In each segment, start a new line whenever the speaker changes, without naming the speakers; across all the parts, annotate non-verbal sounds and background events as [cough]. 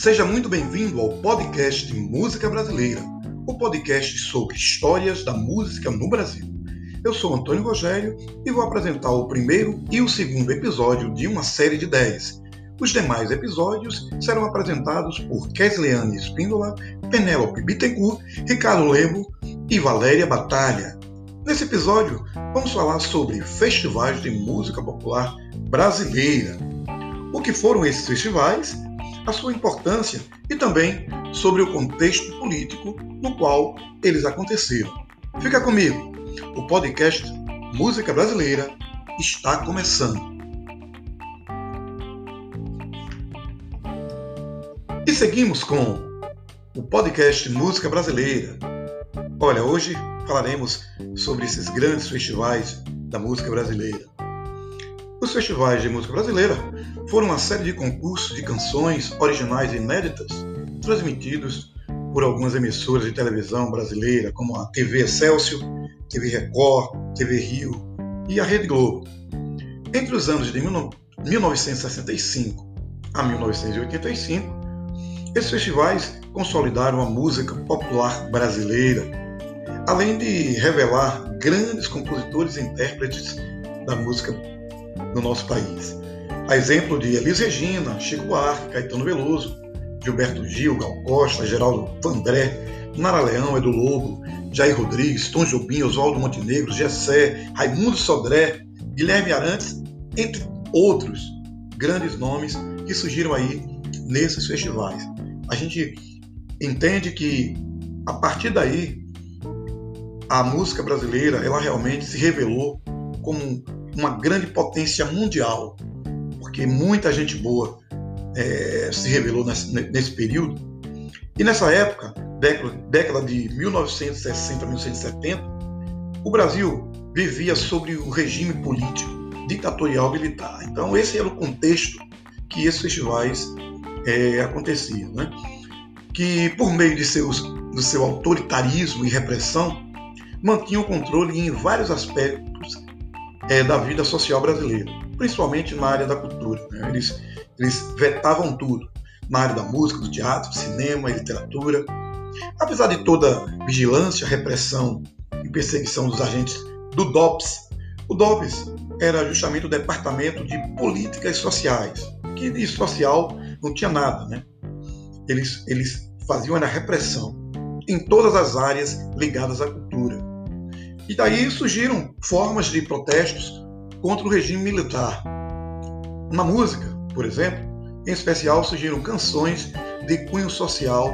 Seja muito bem-vindo ao podcast Música Brasileira, o podcast sobre histórias da música no Brasil. Eu sou Antônio Rogério e vou apresentar o primeiro e o segundo episódio de uma série de 10. Os demais episódios serão apresentados por Kesleane Espíndola, Penélope Bittencourt, Ricardo Lebo e Valéria Batalha. Nesse episódio, vamos falar sobre festivais de música popular brasileira. O que foram esses festivais, a sua importância e também sobre o contexto político no qual eles aconteceram. Fica comigo, o podcast Música Brasileira está começando. E seguimos com o podcast Música Brasileira. Olha, hoje falaremos sobre esses grandes festivais da música brasileira. Os festivais de música brasileira foram uma série de concursos de canções originais e inéditas transmitidos por algumas emissoras de televisão brasileira, como a TV Excelsior, TV Record, TV Rio e a Rede Globo. Entre os anos de 1965 a 1985, esses festivais consolidaram a música popular brasileira, além de revelar grandes compositores e intérpretes da música no nosso país. A exemplo de Elis Regina, Chico Buarque, Caetano Veloso, Gilberto Gil, Gal Costa, Geraldo Vandré, Nara Leão, Edu Lobo, Jair Rodrigues, Tom Jobim, Oswaldo Montenegro, Gessé, Raimundo Sodré, Guilherme Arantes, entre outros grandes nomes que surgiram aí nesses festivais. A gente entende que a partir daí a música brasileira ela realmente se revelou como uma grande potência mundial, porque muita gente boa é, se revelou nesse, nesse, período. E nessa época, década, década de 1960 a 1970, o Brasil vivia sobre o regime político ditatorial militar. Então, esse era o contexto que esses festivais é, aconteciam. Né? Que, por meio de seus, do seu autoritarismo e repressão, mantinham o controle em vários aspectos é, da vida social brasileira, principalmente na área da cultura. Né? Eles, eles vetavam tudo, na área da música, do teatro, cinema e literatura. Apesar de toda vigilância, repressão e perseguição dos agentes do DOPS, o DOPS era justamente o Departamento de Políticas Sociais, que de social não tinha nada, né? Eles, eles faziam a repressão em todas as áreas ligadas à cultura. E daí surgiram formas de protestos contra o regime militar. Na música, por exemplo, em especial surgiram canções de cunho social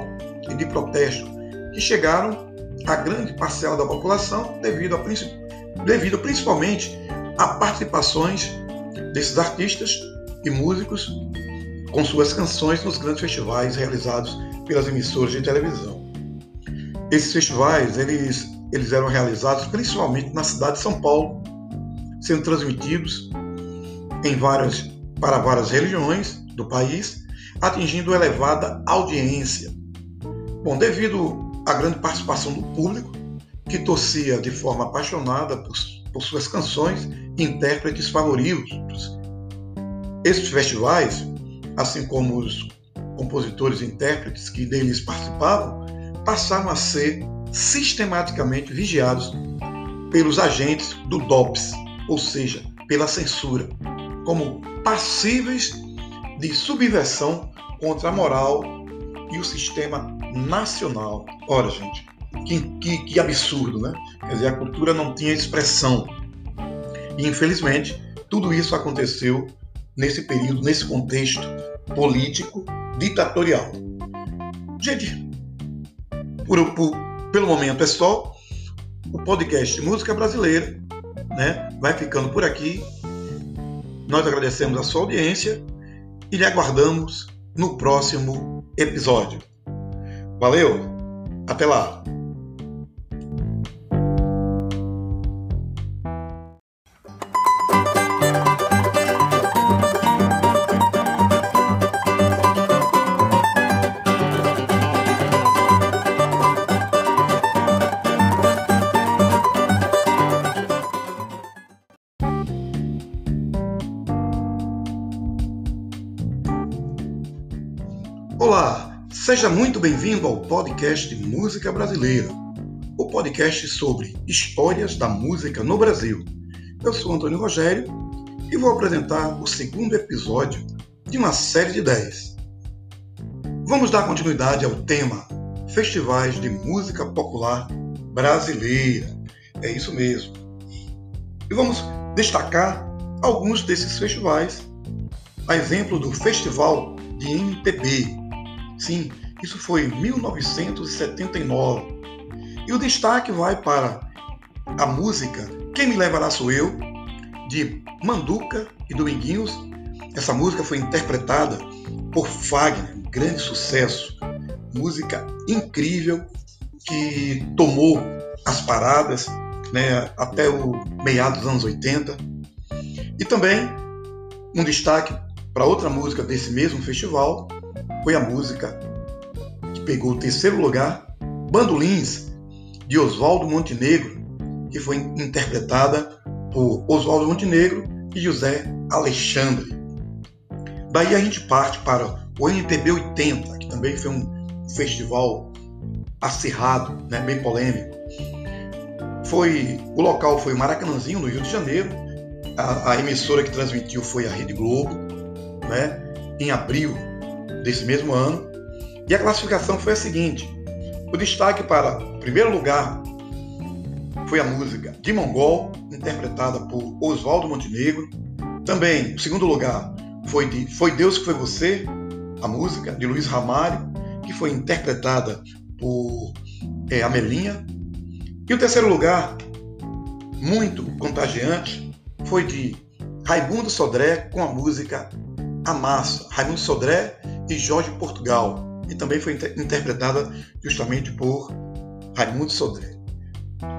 e de protesto que chegaram a grande parcela da população devido, a, devido principalmente a participações desses artistas e músicos com suas canções nos grandes festivais realizados pelas emissoras de televisão. Esses festivais eles eles eram realizados principalmente na cidade de São Paulo, sendo transmitidos em várias, para várias regiões do país, atingindo elevada audiência. Bom, devido à grande participação do público, que torcia de forma apaixonada por, por suas canções e intérpretes favoritos. Esses festivais, assim como os compositores e intérpretes que deles participavam, passaram a ser sistematicamente vigiados pelos agentes do DOPS, ou seja, pela censura, como passíveis de subversão contra a moral e o sistema nacional. Ora, gente, que, que, que absurdo, né? Quer dizer, a cultura não tinha expressão. E, infelizmente, tudo isso aconteceu nesse período, nesse contexto político ditatorial. Gente, por, por, pelo momento é só. O podcast Música Brasileira né, vai ficando por aqui. Nós agradecemos a sua audiência e lhe aguardamos no próximo episódio. Valeu! Até lá! Seja muito bem-vindo ao podcast Música Brasileira, o podcast sobre histórias da música no Brasil. Eu sou Antônio Rogério e vou apresentar o segundo episódio de uma série de 10. Vamos dar continuidade ao tema Festivais de Música Popular Brasileira. É isso mesmo. E vamos destacar alguns desses festivais, a exemplo do Festival de MPB. Sim, isso foi em 1979. E o destaque vai para a música Quem Me Levará Sou Eu, de Manduca e Dominguinhos. Essa música foi interpretada por Fagner, um grande sucesso. Música incrível que tomou as paradas né, até o meados dos anos 80. E também um destaque para outra música desse mesmo festival foi a música pegou o terceiro lugar, Bandolins, de Oswaldo Montenegro, que foi interpretada por Oswaldo Montenegro e José Alexandre. Daí a gente parte para o MPB 80, que também foi um festival acirrado, né, bem polêmico. Foi, o local foi Maracanãzinho, no Rio de Janeiro. A, a emissora que transmitiu foi a Rede Globo, né, em abril desse mesmo ano. E a classificação foi a seguinte: o destaque para o primeiro lugar foi a música de Mongol, interpretada por Oswaldo Montenegro. Também, o segundo lugar foi de Foi Deus que Foi Você, a música de Luiz Ramalho, que foi interpretada por é, Amelinha. E o terceiro lugar, muito contagiante, foi de Raimundo Sodré com a música A Massa. Raimundo Sodré e Jorge Portugal, e também foi inter interpretada justamente por Raimundo Sodré.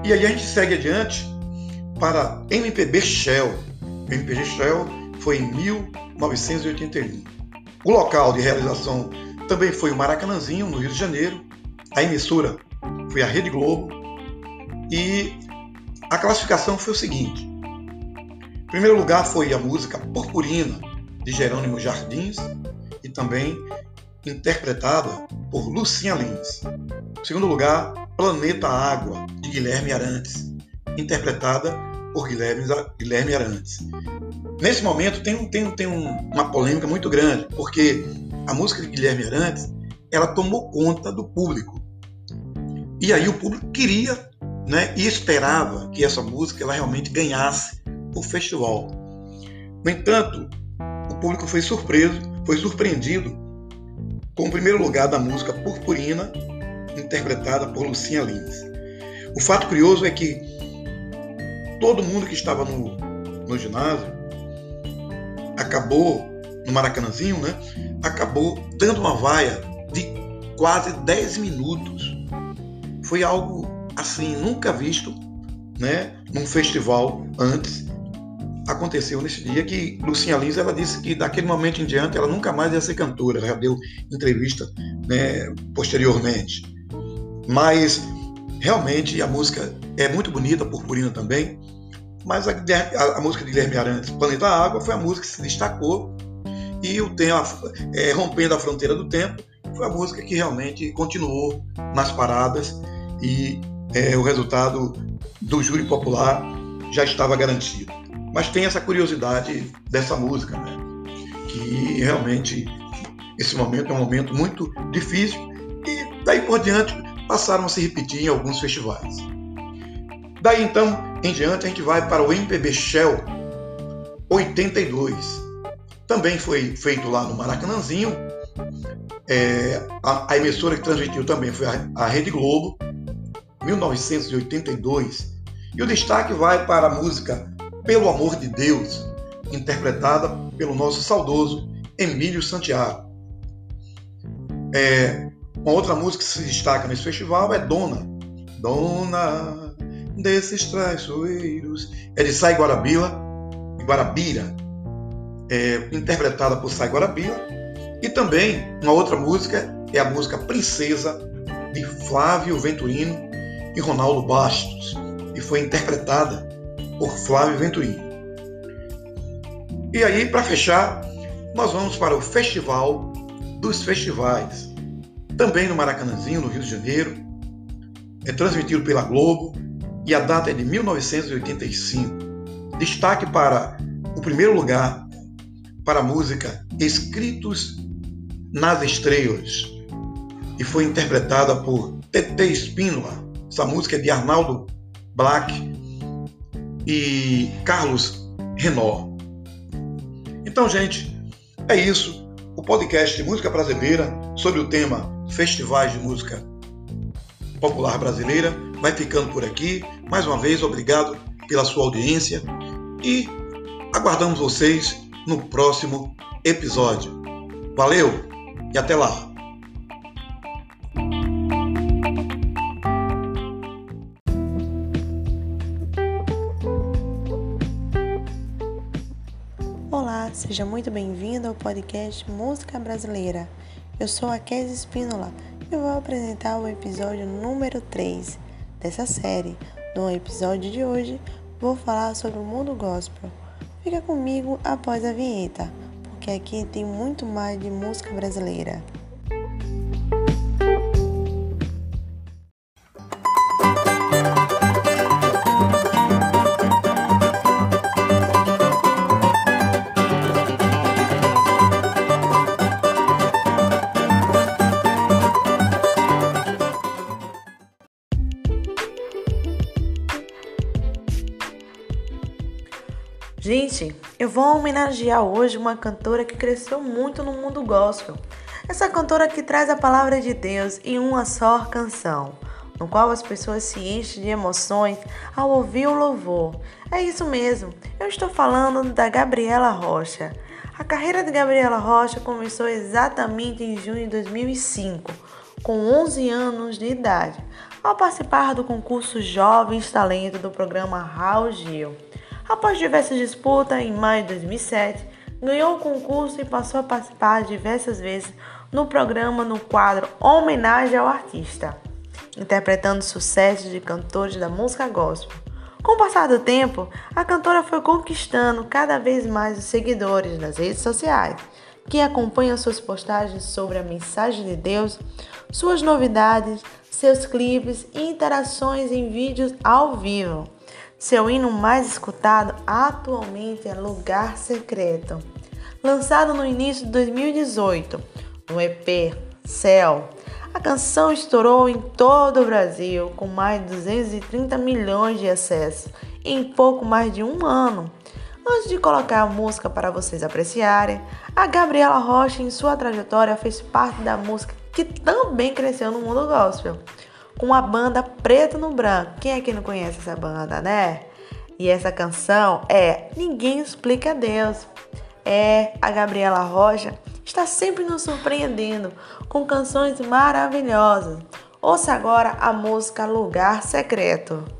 E aí a gente segue adiante para MPB Shell. MPB Shell foi em 1981. O local de realização também foi o Maracanãzinho, no Rio de Janeiro. A emissora foi a Rede Globo. E a classificação foi o seguinte: em primeiro lugar foi a música Purpurina, de Jerônimo Jardins e também interpretada por Lucinha Lins. Em segundo lugar, Planeta Água, de Guilherme Arantes, interpretada por Guilherme, Guilherme Arantes. Nesse momento tem, tem, tem uma polêmica muito grande, porque a música de Guilherme Arantes ela tomou conta do público. E aí o público queria né, e esperava que essa música ela realmente ganhasse o festival. No entanto, o público foi surpreso foi surpreendido com o primeiro lugar da música Purpurina, interpretada por Lucinha Lins. O fato curioso é que todo mundo que estava no, no ginásio acabou, no Maracanãzinho, né? Acabou dando uma vaia de quase 10 minutos. Foi algo assim, nunca visto, né? Num festival antes aconteceu nesse dia que Lucinha Lins ela disse que daquele momento em diante ela nunca mais ia ser cantora. Ela já deu entrevista né, posteriormente. Mas realmente a música é muito bonita, purpurina também. Mas a, a, a música de Guilherme Arantes, Planeta Água, foi a música que se destacou e o tema, é, rompendo a fronteira do tempo, foi a música que realmente continuou nas paradas e é, o resultado do júri popular já estava garantido. Mas tem essa curiosidade dessa música, né? Que realmente esse momento é um momento muito difícil e daí por diante passaram a se repetir em alguns festivais. Daí então em diante a gente vai para o MPB Shell 82. Também foi feito lá no Maracanãzinho. É, a, a, emissora que transmitiu também foi a, a Rede Globo, 1982. E o destaque vai para a música pelo Amor de Deus, interpretada pelo nosso saudoso Emílio Santiago. É, uma outra música que se destaca nesse festival é Dona. Dona desses traiçoeiros. É de Sai Guarabira, Guarabira, é, interpretada por Sai Guarabira. E também uma outra música é a música Princesa, de Flávio Venturino e Ronaldo Bastos, e foi interpretada por Flávio Venturini. E aí, para fechar, nós vamos para o Festival dos Festivais. também no Maracanãzinho, no Rio de Janeiro. É transmitido pela Globo e a data é de 1985. Destaque para o primeiro lugar para a música Escritos nas Estrelas e foi interpretada por TT Espínola. Essa música é de Arnaldo Black e Carlos Renó. Então, gente, é isso. O podcast de música brasileira sobre o tema Festivais de Música Popular Brasileira vai ficando por aqui. Mais uma vez, obrigado pela sua audiência e aguardamos vocês no próximo episódio. Valeu e até lá!
Seja muito bem-vindo ao podcast Música Brasileira. Eu sou a Kézia Espínola e vou apresentar o episódio número 3 dessa série. No episódio de hoje, vou falar sobre o mundo gospel. Fica comigo após a vinheta, porque aqui tem muito mais de música brasileira. Eu vou homenagear hoje uma cantora que cresceu muito no mundo gospel. Essa cantora que traz a palavra de Deus em uma só canção, no qual as pessoas se enchem de emoções ao ouvir o louvor. É isso mesmo, eu estou falando da Gabriela Rocha. A carreira de Gabriela Rocha começou exatamente em junho de 2005, com 11 anos de idade, ao participar do concurso Jovens Talento do programa Raul Gil. Após diversas disputas, em maio de 2007, ganhou o concurso e passou a participar diversas vezes no programa no quadro Homenagem ao Artista, interpretando sucessos de cantores da música gospel. Com o passar do tempo, a cantora foi conquistando cada vez mais os seguidores nas redes sociais, que acompanham suas postagens sobre a mensagem de Deus, suas novidades, seus clipes e interações em vídeos ao vivo. Seu hino mais escutado atualmente é Lugar Secreto. Lançado no início de 2018, no EP Céu, a canção estourou em todo o Brasil com mais de 230 milhões de acessos em pouco mais de um ano. Antes de colocar a música para vocês apreciarem, a Gabriela Rocha, em sua trajetória, fez parte da música que também cresceu no mundo gospel com a banda Preto no Branco. Quem é que não conhece essa banda, né? E essa canção é Ninguém Explica Deus. É a Gabriela Rocha está sempre nos surpreendendo com canções maravilhosas. Ouça agora a música Lugar Secreto.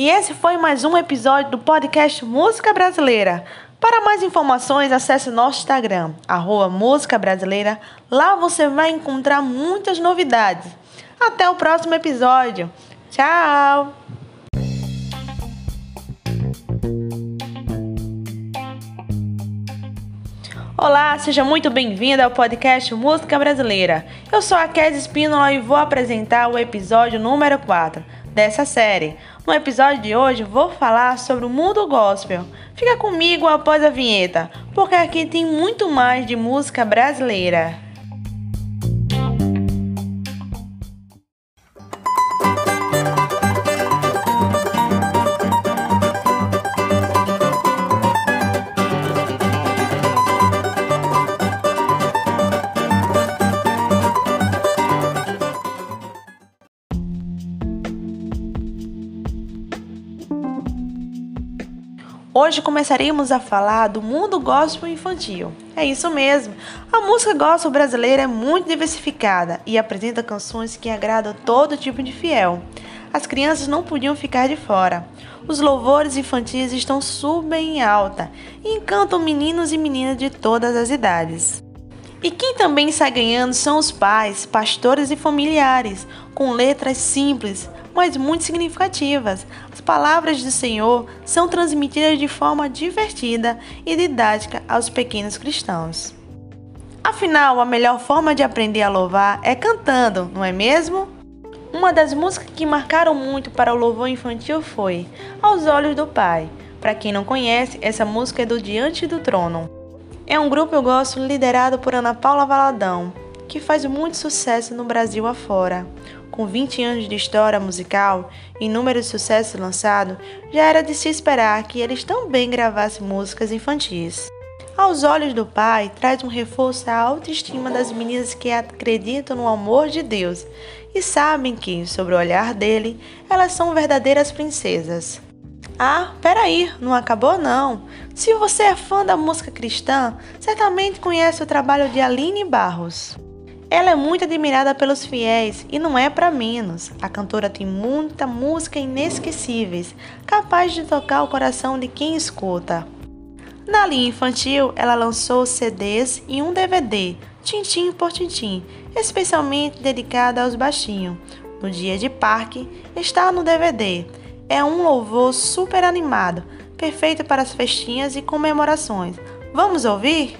E
esse foi mais um episódio do podcast Música Brasileira. Para mais informações, acesse nosso Instagram, arroba Música Brasileira. Lá você vai encontrar muitas novidades. Até o próximo episódio. Tchau! Olá, seja muito bem-vinda ao podcast Música Brasileira. Eu sou a Kézia Espínola e vou apresentar o episódio número 4 dessa série. No episódio de hoje vou falar sobre o mundo gospel. Fica comigo após a vinheta, porque aqui tem muito mais de música brasileira. Hoje começaremos a falar do mundo gospel infantil. É isso mesmo. A música gospel brasileira é muito diversificada e apresenta canções que agradam todo tipo de fiel. As crianças não podiam ficar de fora. Os louvores infantis estão super em alta e encantam meninos e meninas de todas as idades. E quem também sai ganhando são os pais, pastores e familiares, com letras simples, mas muito significativas. As palavras do Senhor são transmitidas de forma divertida e didática aos pequenos cristãos. Afinal, a melhor forma de aprender a louvar é cantando, não é mesmo? Uma das músicas que marcaram muito para o louvor infantil foi Aos Olhos do Pai. Para quem não conhece, essa música é do Diante do Trono. É um grupo eu gosto liderado por Ana Paula Valadão, que faz muito sucesso no Brasil afora. Com 20 anos de história musical e inúmeros sucessos lançados, já era de se esperar que eles também gravassem músicas infantis. Aos olhos do pai, traz um reforço à autoestima das meninas que acreditam no amor de Deus e sabem que, sobre o olhar dele, elas são verdadeiras princesas. Ah, peraí, não acabou não. Se você é fã da música cristã, certamente conhece o trabalho de Aline Barros. Ela é muito admirada pelos fiéis e não é para menos. A cantora tem muita música inesquecíveis, capaz de tocar o coração de quem escuta. Na linha infantil, ela lançou CDs e um DVD, Tintim por Tintim, especialmente dedicado aos baixinhos. No dia de parque, está no DVD. É um louvor super animado, perfeito para as festinhas e comemorações. Vamos ouvir?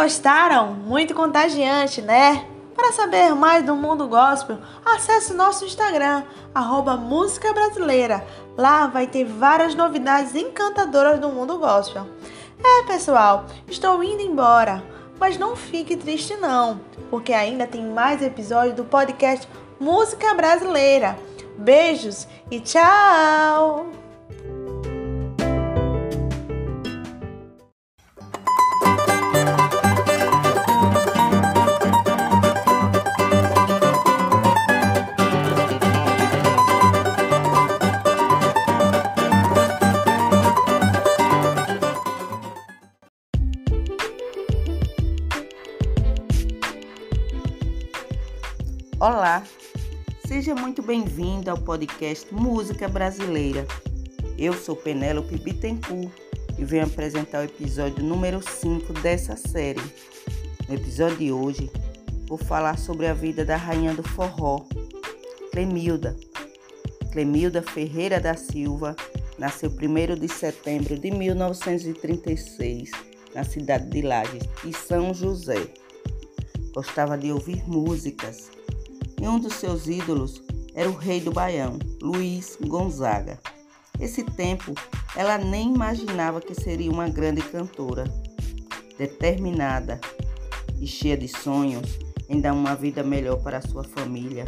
Gostaram? Muito contagiante, né? Para saber mais do mundo gospel, acesse nosso Instagram, arroba Música Brasileira. Lá vai ter várias novidades encantadoras do mundo gospel. É, pessoal, estou indo embora, mas não fique triste não, porque ainda tem mais episódios do podcast Música Brasileira. Beijos e tchau!
Seja muito bem-vindo ao podcast Música Brasileira. Eu sou Penélope Bittencourt e venho apresentar o episódio número 5 dessa série. No episódio de hoje, vou falar sobre a vida da rainha do forró, Clemilda. Clemilda Ferreira da Silva nasceu 1 de setembro de 1936 na cidade de Lages e São José. Gostava de ouvir músicas e um dos seus ídolos era o rei do Baião, Luiz Gonzaga. Esse tempo, ela nem imaginava que seria uma grande cantora. Determinada e cheia de sonhos em dar uma vida melhor para sua família,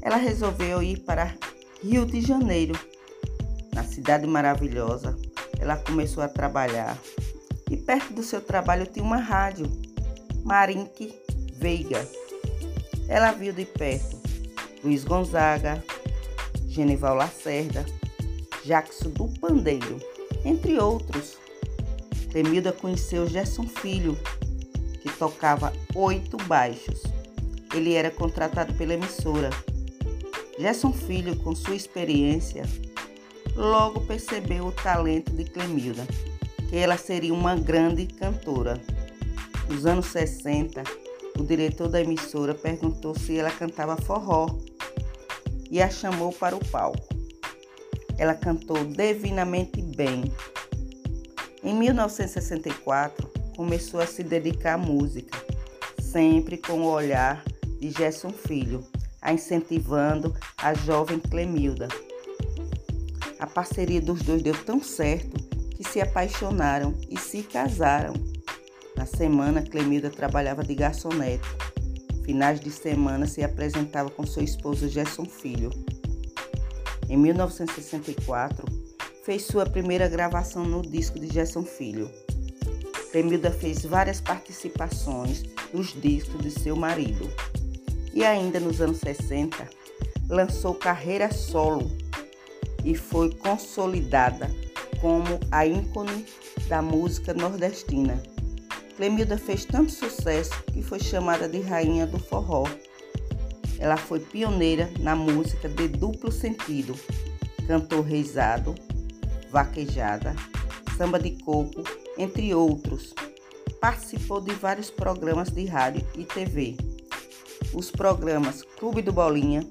ela resolveu ir para Rio de Janeiro. Na cidade maravilhosa, ela começou a trabalhar e perto do seu trabalho tinha uma rádio, Marinque Veiga. Ela viu de perto Luiz Gonzaga, Genival Lacerda, Jackson do Pandeiro, entre outros. Clemilda conheceu Gerson Filho, que tocava oito baixos. Ele era contratado pela emissora. Gerson Filho, com sua experiência, logo percebeu o talento de Clemilda, que ela seria uma grande cantora. Nos anos 60, o diretor da emissora perguntou se ela cantava forró e a chamou para o palco. Ela cantou divinamente bem. Em 1964, começou a se dedicar à música, sempre com o olhar de Gerson Filho, a incentivando a jovem Clemilda. A parceria dos dois deu tão certo que se apaixonaram e se casaram. Na semana, Clemilda trabalhava de garçonete. Finais de semana se apresentava com seu esposo Gerson Filho. Em 1964, fez sua primeira gravação no disco de Gerson Filho. Clemilda fez várias participações nos discos de seu marido. E ainda nos anos 60, lançou carreira solo e foi consolidada como a ícone da música nordestina. Clemilda fez tanto sucesso que foi chamada de rainha do forró. Ela foi pioneira na música de duplo sentido, cantou reizado, vaquejada, samba de coco, entre outros. Participou de vários programas de rádio e TV. Os programas Clube do Bolinha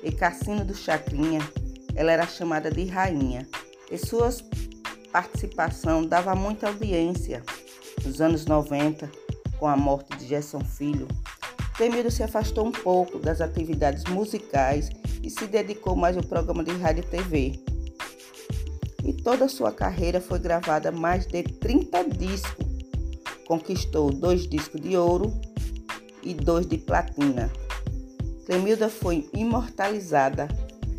e Cassino do Chacrinha, ela era chamada de rainha e sua participação dava muita audiência. Nos anos 90, com a morte de Gerson Filho, Clemildo se afastou um pouco das atividades musicais e se dedicou mais ao programa de rádio e TV. E toda a sua carreira foi gravada mais de 30 discos. Conquistou dois discos de ouro e dois de platina. Clemilda foi imortalizada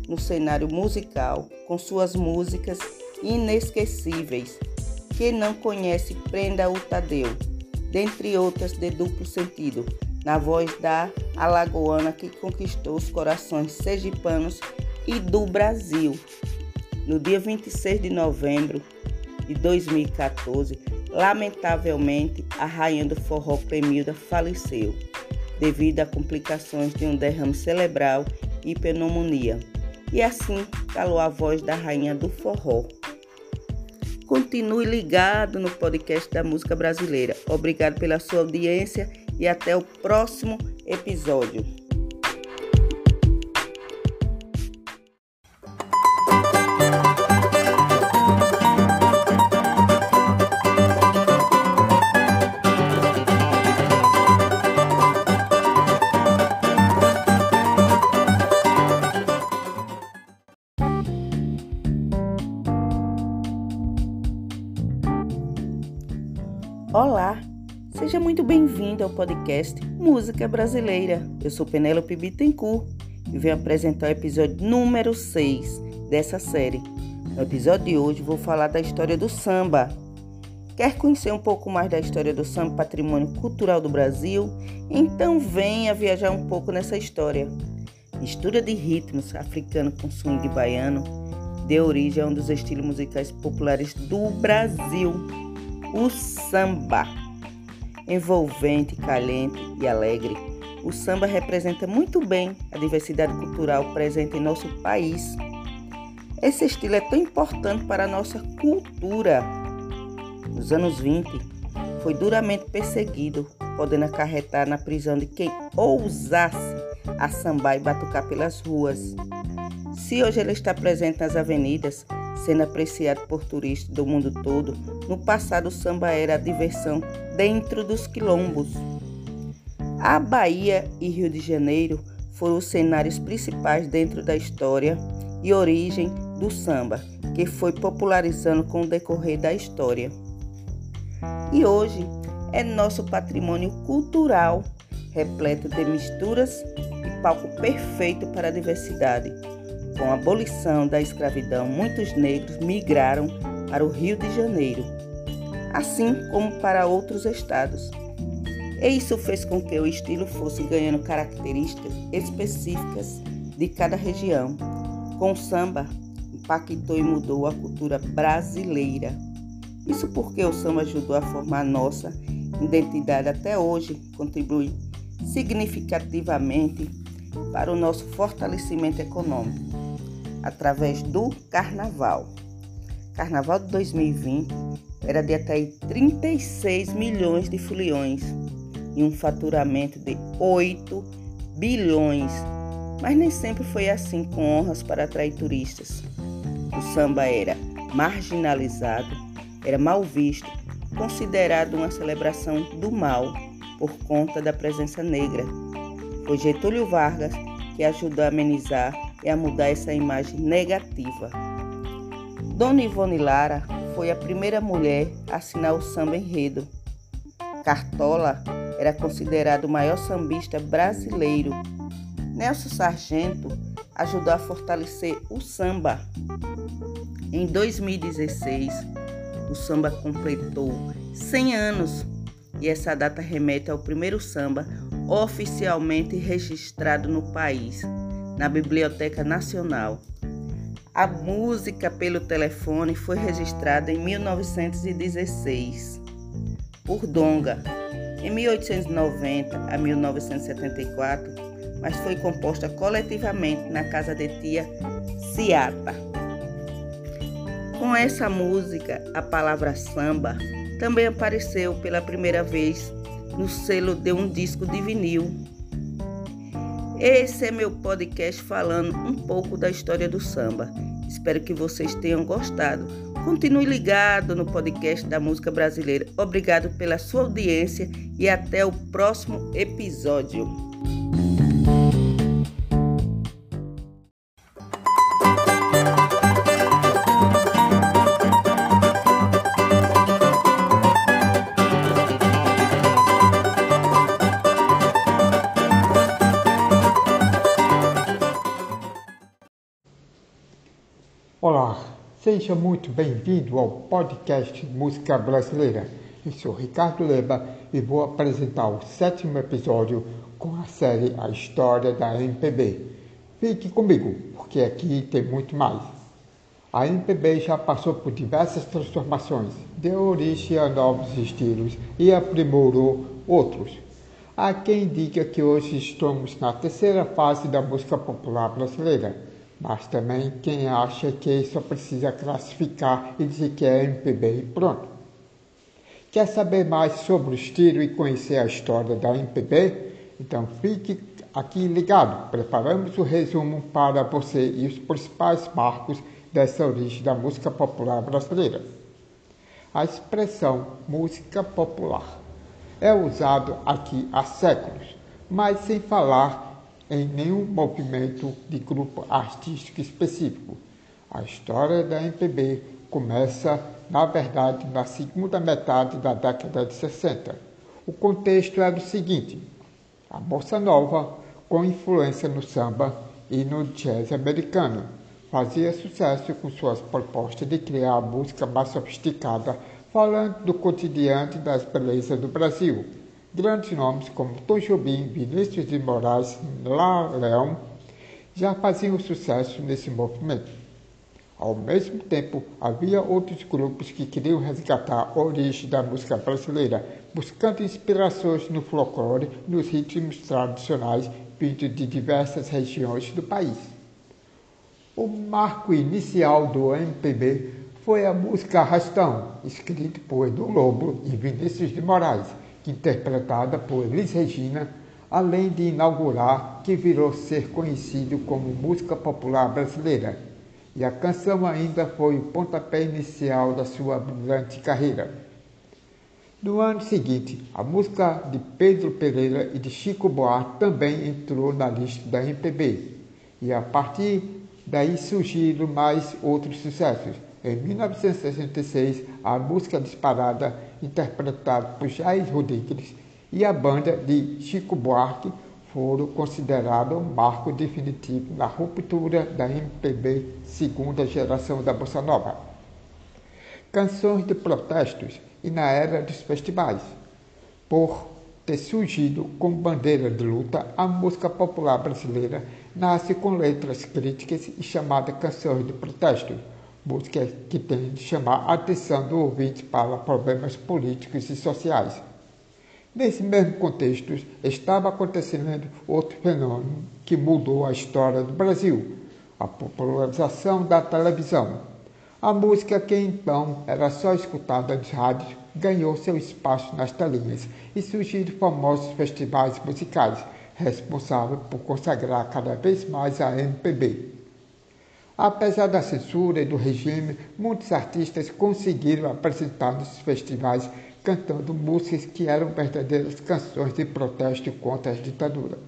no cenário musical com suas músicas inesquecíveis quem não conhece, prenda o Tadeu, dentre outras de duplo sentido, na voz da alagoana que conquistou os corações sergipanos e do Brasil. No dia 26 de novembro de 2014, lamentavelmente, a rainha do forró Clemilda faleceu devido a complicações de um derrame cerebral e pneumonia. E assim calou a voz da rainha do forró. Continue ligado no podcast da música brasileira. Obrigado pela sua audiência e até o próximo episódio. Muito bem-vindo ao podcast Música Brasileira. Eu sou Penélope Bittencourt e venho apresentar o episódio número 6 dessa série. No episódio de hoje vou falar da história do samba. Quer conhecer um pouco mais da história do samba, patrimônio cultural do Brasil? Então venha viajar um pouco nessa história. Mistura de ritmos africano com swing baiano deu origem a um dos estilos musicais populares do Brasil, o samba. Envolvente, caliente e alegre, o samba representa muito bem a diversidade cultural presente em nosso país. Esse estilo é tão importante para a nossa cultura. Nos anos 20, foi duramente perseguido, podendo acarretar na prisão de quem ousasse a sambar e batucar pelas ruas. Se hoje ele está presente nas avenidas, sendo apreciado por turistas do mundo todo, no passado o samba era a diversão dentro dos quilombos. A Bahia e Rio de Janeiro foram os cenários principais dentro da história e origem do samba, que foi popularizando com o decorrer da história. E hoje é nosso patrimônio cultural, repleto de misturas e palco perfeito para a diversidade. Com a abolição da escravidão, muitos negros migraram para o Rio de Janeiro, assim como para outros estados. E isso fez com que o estilo fosse ganhando características específicas de cada região. Com o samba, impactou e mudou a cultura brasileira. Isso porque o samba ajudou a formar nossa identidade até hoje, contribui significativamente para o nosso fortalecimento econômico através do carnaval. Carnaval de 2020 era de até 36 milhões de foliões e um faturamento de 8 bilhões. Mas nem sempre foi assim com honras para atrair turistas. O samba era marginalizado, era mal visto, considerado uma celebração do mal por conta da presença negra. Foi Getúlio Vargas que ajudou a amenizar e a mudar essa imagem negativa. Dona Ivone Lara foi a primeira mulher a assinar o samba enredo. Cartola era considerado o maior sambista brasileiro. Nelson Sargento ajudou a fortalecer o samba. Em 2016, o samba completou 100 anos e essa data remete ao primeiro samba oficialmente registrado no país, na Biblioteca Nacional. A música pelo telefone foi registrada em 1916 por Donga, em 1890 a 1974, mas foi composta coletivamente na casa de tia Ciata. Com essa música, a palavra samba também apareceu pela primeira vez no selo de um disco de vinil. Esse é meu podcast falando um pouco da história do samba. Espero que vocês tenham gostado. Continue ligado no podcast da música brasileira. Obrigado pela sua audiência e até o próximo episódio.
Seja muito bem-vindo ao podcast Música Brasileira. Eu sou Ricardo Leba e vou apresentar o sétimo episódio com a série A História da MPB. Fique comigo, porque aqui tem muito mais. A MPB já passou por diversas transformações, deu origem a novos estilos e aprimorou outros. Há quem diga que hoje estamos na terceira fase da música popular brasileira mas também quem acha que só precisa classificar e dizer que é MPB e pronto. Quer saber mais sobre o estilo e conhecer a história da MPB? Então fique aqui ligado. Preparamos o resumo para você e os principais marcos dessa origem da música popular brasileira. A expressão música popular é usado aqui há séculos, mas sem falar em nenhum movimento de grupo artístico específico. A história da MPB começa na verdade, na segunda metade da década de 60. O contexto era o seguinte: a bossa nova, com influência no samba e no jazz americano, fazia sucesso com suas propostas de criar música mais sofisticada, falando do cotidiano e das belezas do Brasil. Grandes nomes como Tom Jobim, Vinícius de Moraes, Lá Leão já faziam sucesso nesse movimento. Ao mesmo tempo, havia outros grupos que queriam resgatar a origem da música brasileira, buscando inspirações no folclore nos ritmos tradicionais vindos de diversas regiões do país. O marco inicial do MPB foi a música Arrastão, escrita por Edu Lobo e Vinícius de Moraes, interpretada por Elis Regina, além de inaugurar que virou ser conhecido como música popular brasileira e a canção ainda foi o pontapé inicial da sua brilhante carreira. No ano seguinte, a música de Pedro Pereira e de Chico Buarque também entrou na lista da MPB, e a partir daí surgiram mais outros sucessos. Em 1966, a música disparada, interpretada por Jair Rodrigues e a banda de Chico Buarque, foram considerados um marco definitivo na ruptura da MPB segunda geração da Bossa Nova. Canções de protestos e na era dos festivais. Por ter surgido com bandeira de luta, a música popular brasileira nasce com letras críticas e chamada canções de protesto, música que tem de chamar a atenção do ouvinte para problemas políticos e sociais. Nesse mesmo contexto, estava acontecendo outro fenômeno que mudou a história do Brasil: a popularização da televisão. A música que então era só escutada nos rádios ganhou seu espaço nas telinhas e surgiram famosos festivais musicais, responsáveis por consagrar cada vez mais a MPB. Apesar da censura e do regime, muitos artistas conseguiram apresentar nos festivais cantando músicas que eram verdadeiras canções de protesto contra a ditadura.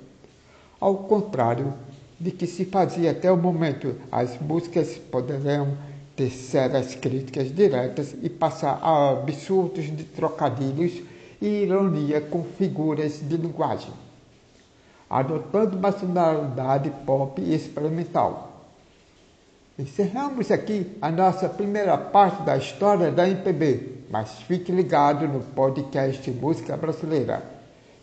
Ao contrário de que se fazia até o momento, as músicas poderiam ter sérias críticas diretas e passar a absurdos de trocadilhos e ironia com figuras de linguagem, adotando uma sonoridade pop e experimental. Encerramos aqui a nossa primeira parte da história da MPB, mas fique ligado no podcast Música Brasileira,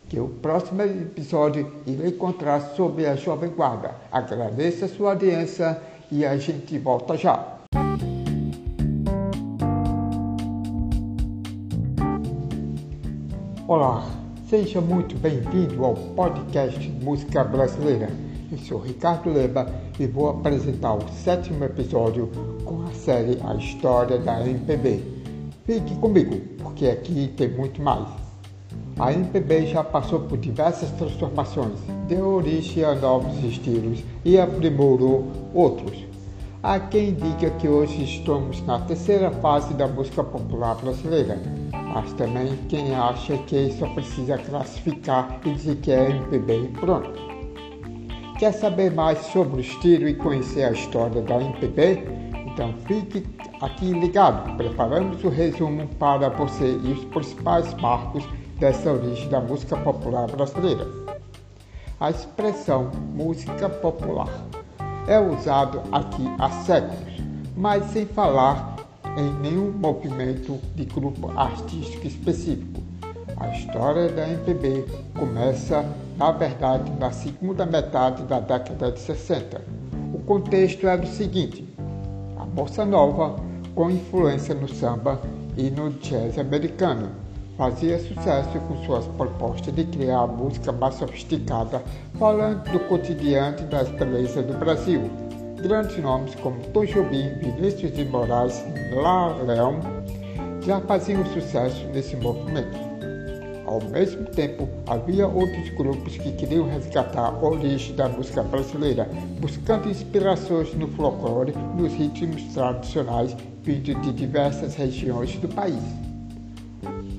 que o próximo episódio irei contar sobre a Jovem Guarda. Agradeço a sua audiência e a gente volta já. Olá, seja muito bem-vindo ao podcast Música Brasileira. Eu sou Ricardo Leba e vou apresentar o sétimo episódio com a série A História da MPB. Fique comigo, porque aqui tem muito mais. A MPB já passou por diversas transformações, deu origem a novos estilos e aprimorou outros. Há quem diga que hoje estamos na terceira fase da música popular brasileira, mas também quem acha que só precisa classificar e dizer que é MPB e pronto. Quer saber mais sobre o estilo e conhecer a história da MPB? Então fique aqui ligado. Preparamos o resumo para você e os principais marcos dessa origem da música popular brasileira. A expressão música popular é usado aqui há séculos, mas sem falar em nenhum movimento de grupo artístico específico. A história da MPB começa, na verdade, na segunda metade da década de 60. O contexto era o seguinte: a bossa nova, com influência no samba e no jazz americano, fazia sucesso com suas propostas de criar música mais sofisticada, falando do cotidiano e das belezas do Brasil. Grandes nomes como Tom Jobim, Vinícius de Moraes, Lá Leão já faziam sucesso nesse movimento. Ao mesmo tempo, havia outros grupos que queriam resgatar a origem da música brasileira, buscando inspirações no folclore nos ritmos tradicionais vindos de diversas regiões do país.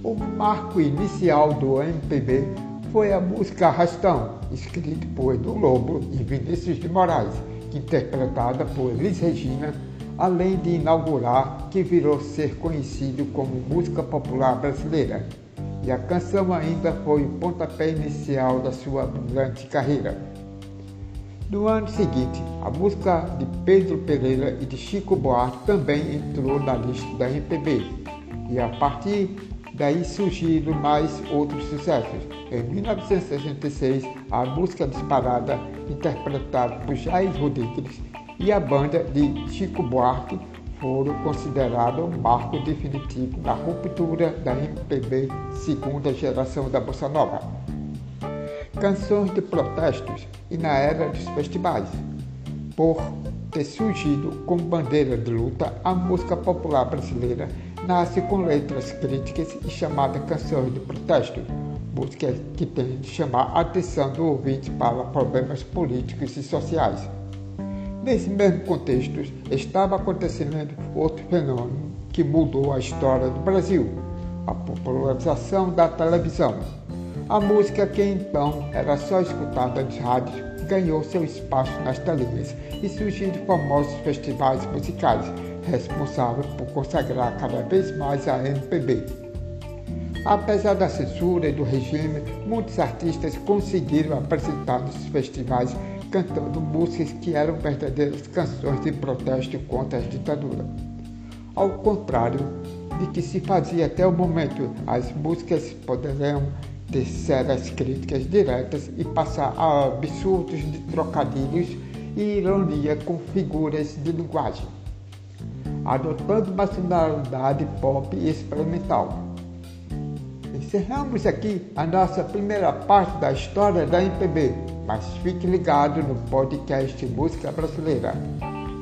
O marco inicial do MPB foi a música Arrastão, escrita por Edu Lobo e Vinícius de Moraes, interpretada por Elis Regina, além de inaugurar que virou ser conhecido como música popular brasileira. E a canção ainda foi o pontapé inicial da sua brilhante carreira. No ano seguinte, a música de Pedro Pereira e de Chico Buarque também entrou na lista da MPB. E a partir daí surgiram mais outros sucessos. Em 1966, a música disparada, interpretada por Jair Rodrigues e a banda de Chico Buarque, foram considerados um marco definitivo na ruptura da MPB segunda geração da Bossa Nova canções de protestos e na era dos festivais. Por ter surgido como bandeira de luta, a música popular brasileira nasce com letras críticas e chamada canções de protesto, música que tem de chamar a atenção do ouvinte para problemas políticos e sociais. Nesse mesmo contexto, estava acontecendo outro fenômeno que mudou a história do Brasil, a popularização da televisão. A música que então era só escutada nos rádios ganhou seu espaço nas telinhas e surgiram famosos festivais musicais, responsáveis por consagrar cada vez mais a MPB. Apesar da censura e do regime, muitos artistas conseguiram apresentar nos festivais cantando músicas que eram verdadeiras canções de protesto contra a ditadura. Ao contrário de que se fazia até o momento, as músicas poderiam tecer as críticas diretas e passar a absurdos de trocadilhos e ironia com figuras de linguagem, adotando uma sonoridade pop experimental. Encerramos aqui a nossa primeira parte da história da MPB, mas fique ligado no podcast Música Brasileira,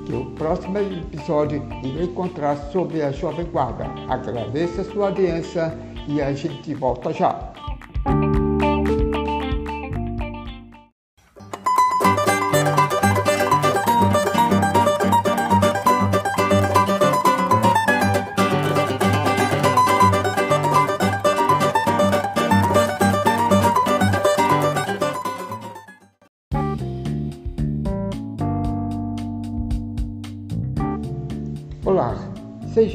que o próximo episódio irá encontrar sobre a Jovem Guarda. Agradeço a sua audiência e a gente volta já.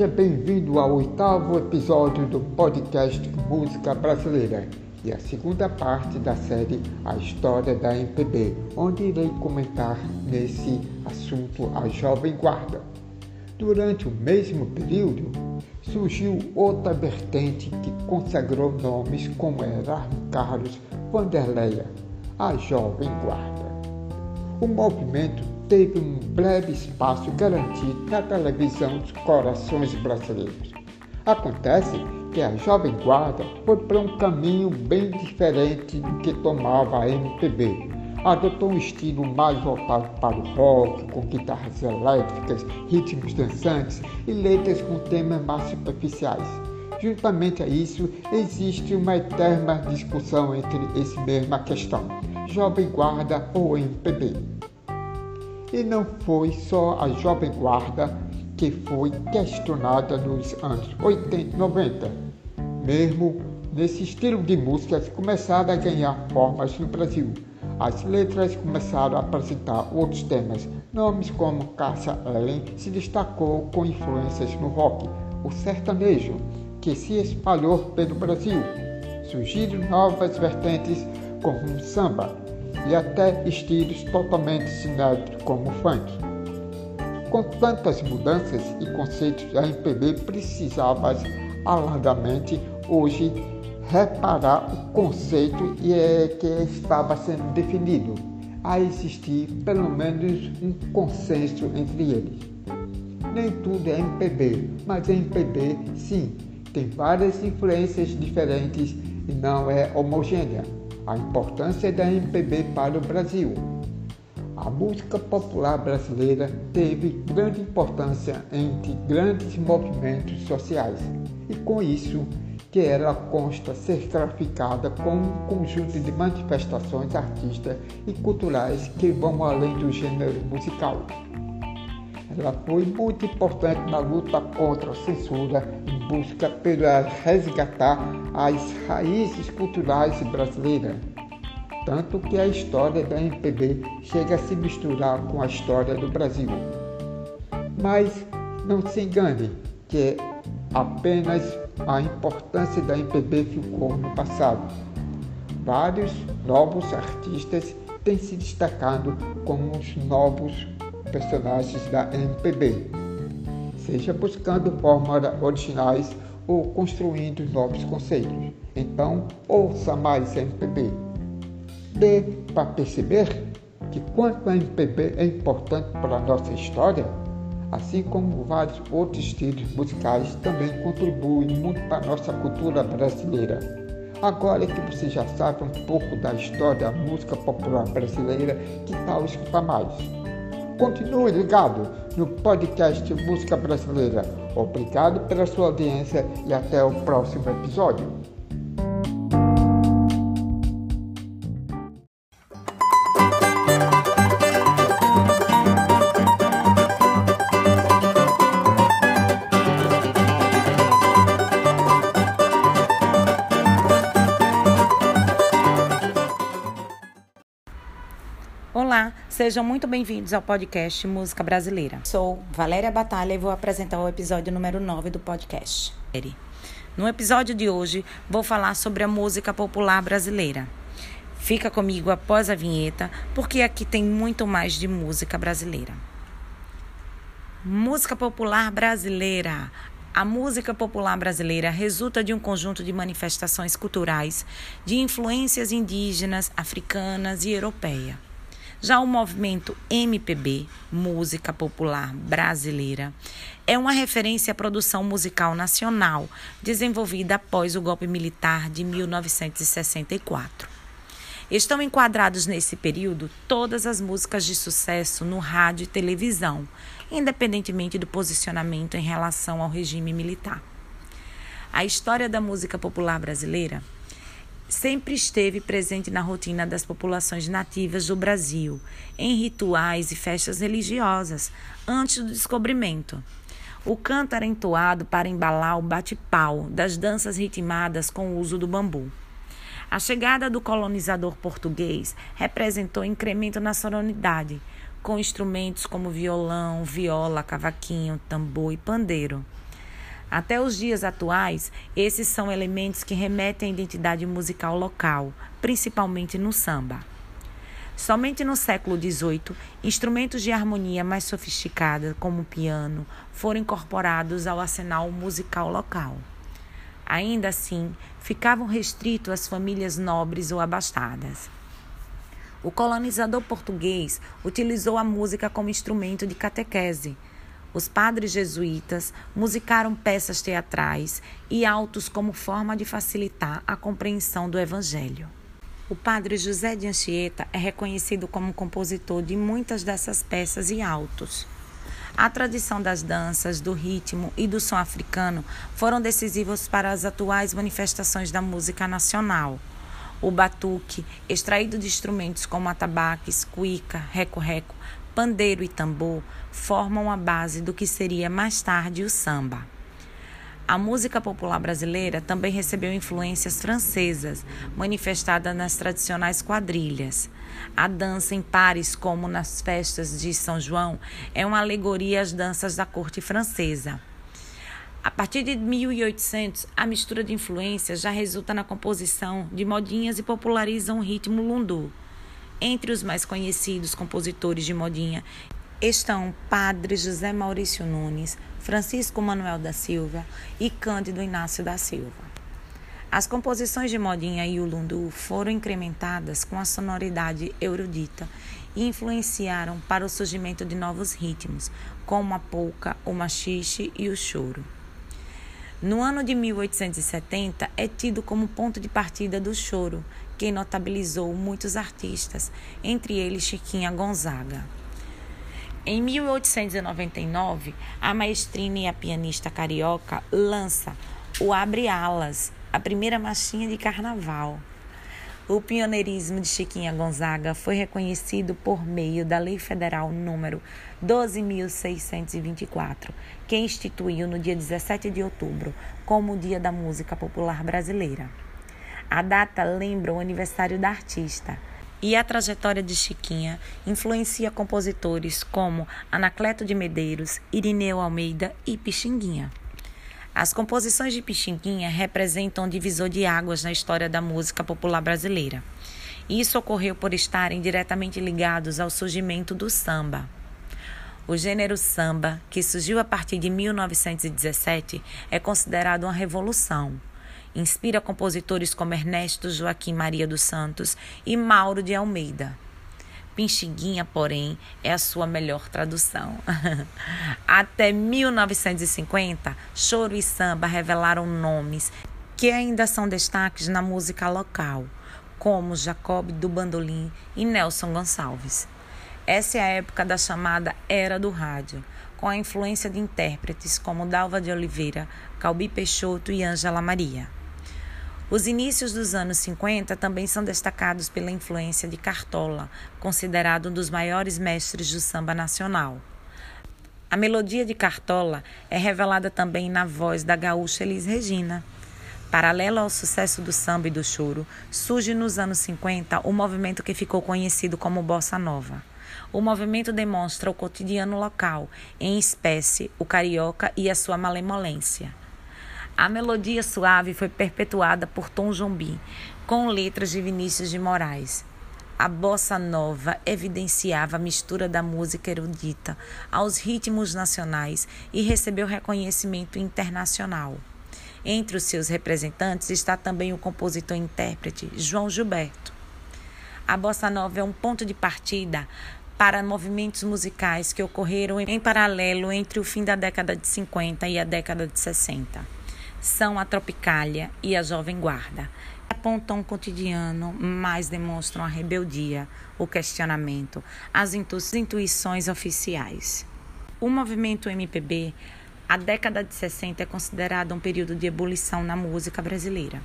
Seja bem-vindo ao oitavo episódio do podcast Música Brasileira e a segunda parte da série A História da MPB, onde irei comentar nesse assunto a Jovem Guarda. Durante o mesmo período, surgiu outra vertente que consagrou nomes como Erasmo Carlos, Vanderleia, a Jovem Guarda. O movimento teve um breve espaço garantido na televisão dos corações brasileiros. Acontece que a Jovem Guarda foi para um caminho bem diferente do que tomava a MPB. Adotou um estilo mais voltado para o rock, com guitarras elétricas, ritmos dançantes e letras com temas mais superficiais. Juntamente a isso, existe uma eterna discussão entre esse mesma questão, Jovem Guarda ou MPB. E não foi só a Jovem Guarda que foi questionada nos anos 80 e 90. Mesmo nesse estilo de músicas começaram a ganhar formas no Brasil. As letras começaram a apresentar outros temas. Nomes como Cássia Ellen se destacou com influências no rock, o sertanejo, que se espalhou pelo Brasil. Surgiram novas vertentes como o samba e até estilos totalmente inéditos como o funk. Com tantas mudanças e conceitos, a MPB precisava alargadamente hoje reparar o conceito e é que estava sendo definido, a existir pelo menos um consenso entre eles. Nem tudo é MPB, mas a MPB sim tem várias influências diferentes e não é homogênea. A importância da MPB para o Brasil. A música popular brasileira teve grande importância entre grandes movimentos sociais e com isso que ela consta ser classificada como um conjunto de manifestações artísticas e culturais que vão além do gênero musical. Ela foi muito importante na luta contra a censura em busca pela resgatar as raízes culturais brasileiras, tanto que a história da MPB chega a se misturar com a história do Brasil. Mas Não se engane que apenas a importância da MPB ficou no passado. Vários novos artistas têm se destacado como os novos personagens da MPB, seja buscando formas originais ou construindo novos conceitos. Então, ouça mais MPB. Dê para perceber que quanto a MPB é importante para a nossa história, assim como vários outros estilos musicais também contribuem muito para a nossa cultura brasileira. Agora que você já sabe um pouco da história da música popular brasileira, que tal escutar mais? Continue ligado no podcast Música Brasileira. Obrigado pela sua audiência e até o próximo episódio.
Sejam muito bem-vindos ao podcast Música Brasileira. Sou Valéria Batalha e vou apresentar o episódio número 9 do podcast. No episódio de hoje, vou falar sobre a música popular brasileira. Fica comigo após a vinheta, porque aqui tem muito mais de música brasileira. Música popular brasileira. A música popular brasileira resulta de um conjunto de manifestações culturais de influências indígenas, africanas e europeia. Já o movimento MPB, Música Popular Brasileira, é uma referência à produção musical nacional desenvolvida após o golpe militar de 1964. Estão enquadrados nesse período todas as músicas de sucesso no rádio e televisão, independentemente do posicionamento em relação ao regime militar. A história da música popular brasileira sempre esteve presente na rotina das populações nativas do Brasil, em rituais e festas religiosas, antes do descobrimento. O canto era entoado para embalar o bate-pau das danças ritmadas com o uso do bambu. A chegada do colonizador português representou incremento na sonoridade, com instrumentos como violão, viola, cavaquinho, tambor e pandeiro. Até os dias atuais, esses são elementos que remetem à identidade musical local, principalmente no samba. Somente no século XVIII, instrumentos de harmonia mais sofisticada, como o piano, foram incorporados ao arsenal musical local. Ainda assim, ficavam restritos às famílias nobres ou abastadas. O colonizador português utilizou a música como instrumento de catequese, os padres jesuítas musicaram peças teatrais e autos como forma de facilitar a compreensão do Evangelho. O padre José de Anchieta é reconhecido como compositor de muitas dessas peças e autos. A tradição das danças, do ritmo e do som africano foram decisivos para as atuais manifestações da música nacional. O batuque, extraído de instrumentos como atabaques, cuíca, reco-reco, pandeiro e tambor formam a base do que seria mais tarde o samba. A música popular brasileira também recebeu influências francesas, manifestada nas tradicionais quadrilhas. A dança em pares, como nas festas de São João, é uma alegoria às danças da corte francesa. A partir de 1800, a mistura de influências já resulta na composição de modinhas e popularizam o ritmo lundu. Entre os mais conhecidos compositores de modinha estão Padre José Maurício Nunes, Francisco Manuel da Silva e Cândido Inácio da Silva. As composições de modinha e o lundu foram incrementadas com a sonoridade erudita e influenciaram para o surgimento de novos ritmos, como a polca, o machixe e o choro. No ano de 1870 é tido como ponto de partida do choro, que notabilizou muitos artistas, entre eles Chiquinha Gonzaga. Em 1899, a maestrina e a pianista carioca lança o Abre Alas, a primeira marchinha de carnaval. O pioneirismo de Chiquinha Gonzaga foi reconhecido por meio da Lei Federal número 12.624, que instituiu no dia 17 de outubro como o Dia da Música Popular Brasileira. A data lembra o aniversário da artista. E a trajetória de Chiquinha influencia compositores como Anacleto de Medeiros, Irineu Almeida e Pixinguinha. As composições de Pixinguinha representam um divisor de águas na história da música popular brasileira. Isso ocorreu por estarem diretamente ligados ao surgimento do samba. O gênero samba, que surgiu a partir de 1917, é considerado uma revolução. Inspira compositores como Ernesto Joaquim Maria dos Santos e Mauro de Almeida. Pinchiguinha, porém, é a sua melhor tradução. [laughs] Até 1950, choro e samba revelaram nomes que ainda são destaques na música local, como Jacob do Bandolim e Nelson Gonçalves. Essa é a época da chamada Era do Rádio, com a influência de intérpretes como Dalva de Oliveira, Calbi Peixoto e Ângela Maria. Os inícios dos anos 50 também são destacados pela influência de Cartola, considerado um dos maiores mestres do samba nacional. A melodia de Cartola é revelada também na voz da gaúcha Elis Regina. Paralelo ao sucesso do samba e do choro, surge nos anos 50 o movimento que ficou conhecido como Bossa Nova. O movimento demonstra o cotidiano local, em espécie, o carioca e a sua malemolência. A melodia suave foi perpetuada por Tom Jobim, com letras de Vinícius de Moraes. A bossa nova evidenciava a mistura da música erudita aos ritmos nacionais e recebeu reconhecimento internacional. Entre os seus representantes está também o compositor e intérprete João Gilberto. A bossa nova é um ponto de partida para movimentos musicais que ocorreram em paralelo entre o fim da década de 50 e a década de 60 são a Tropicália e a Jovem Guarda. Apontam o cotidiano, mas demonstram a rebeldia, o questionamento, as intuições oficiais. O movimento MPB, a década de 60 é considerada um período de ebulição na música brasileira.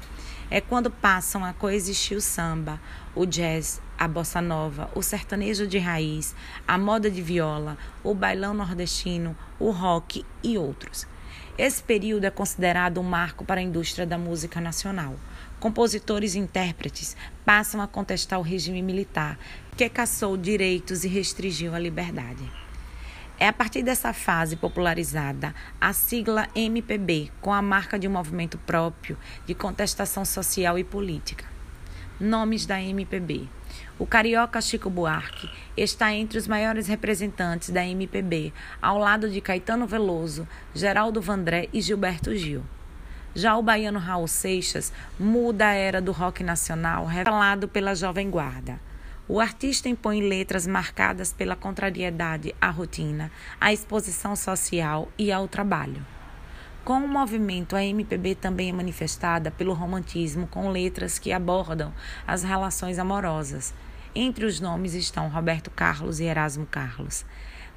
É quando passam a coexistir o samba, o jazz, a bossa nova, o sertanejo de raiz, a moda de viola, o bailão nordestino, o rock e outros. Esse período é considerado um marco para a indústria da música nacional. Compositores e intérpretes passam a contestar o regime militar, que caçou direitos e restringiu a liberdade. É a partir dessa fase popularizada a sigla MPB, com a marca de um movimento próprio de contestação social e política. Nomes da MPB: o carioca Chico Buarque está entre os maiores representantes da MPB, ao lado de Caetano Veloso, Geraldo Vandré e Gilberto Gil. Já o baiano Raul Seixas muda a era do rock nacional, revelado pela Jovem Guarda. O artista impõe letras marcadas pela contrariedade à rotina, à exposição social e ao trabalho. Com o movimento, a MPB também é manifestada pelo romantismo, com letras que abordam as relações amorosas. Entre os nomes estão Roberto Carlos e Erasmo Carlos.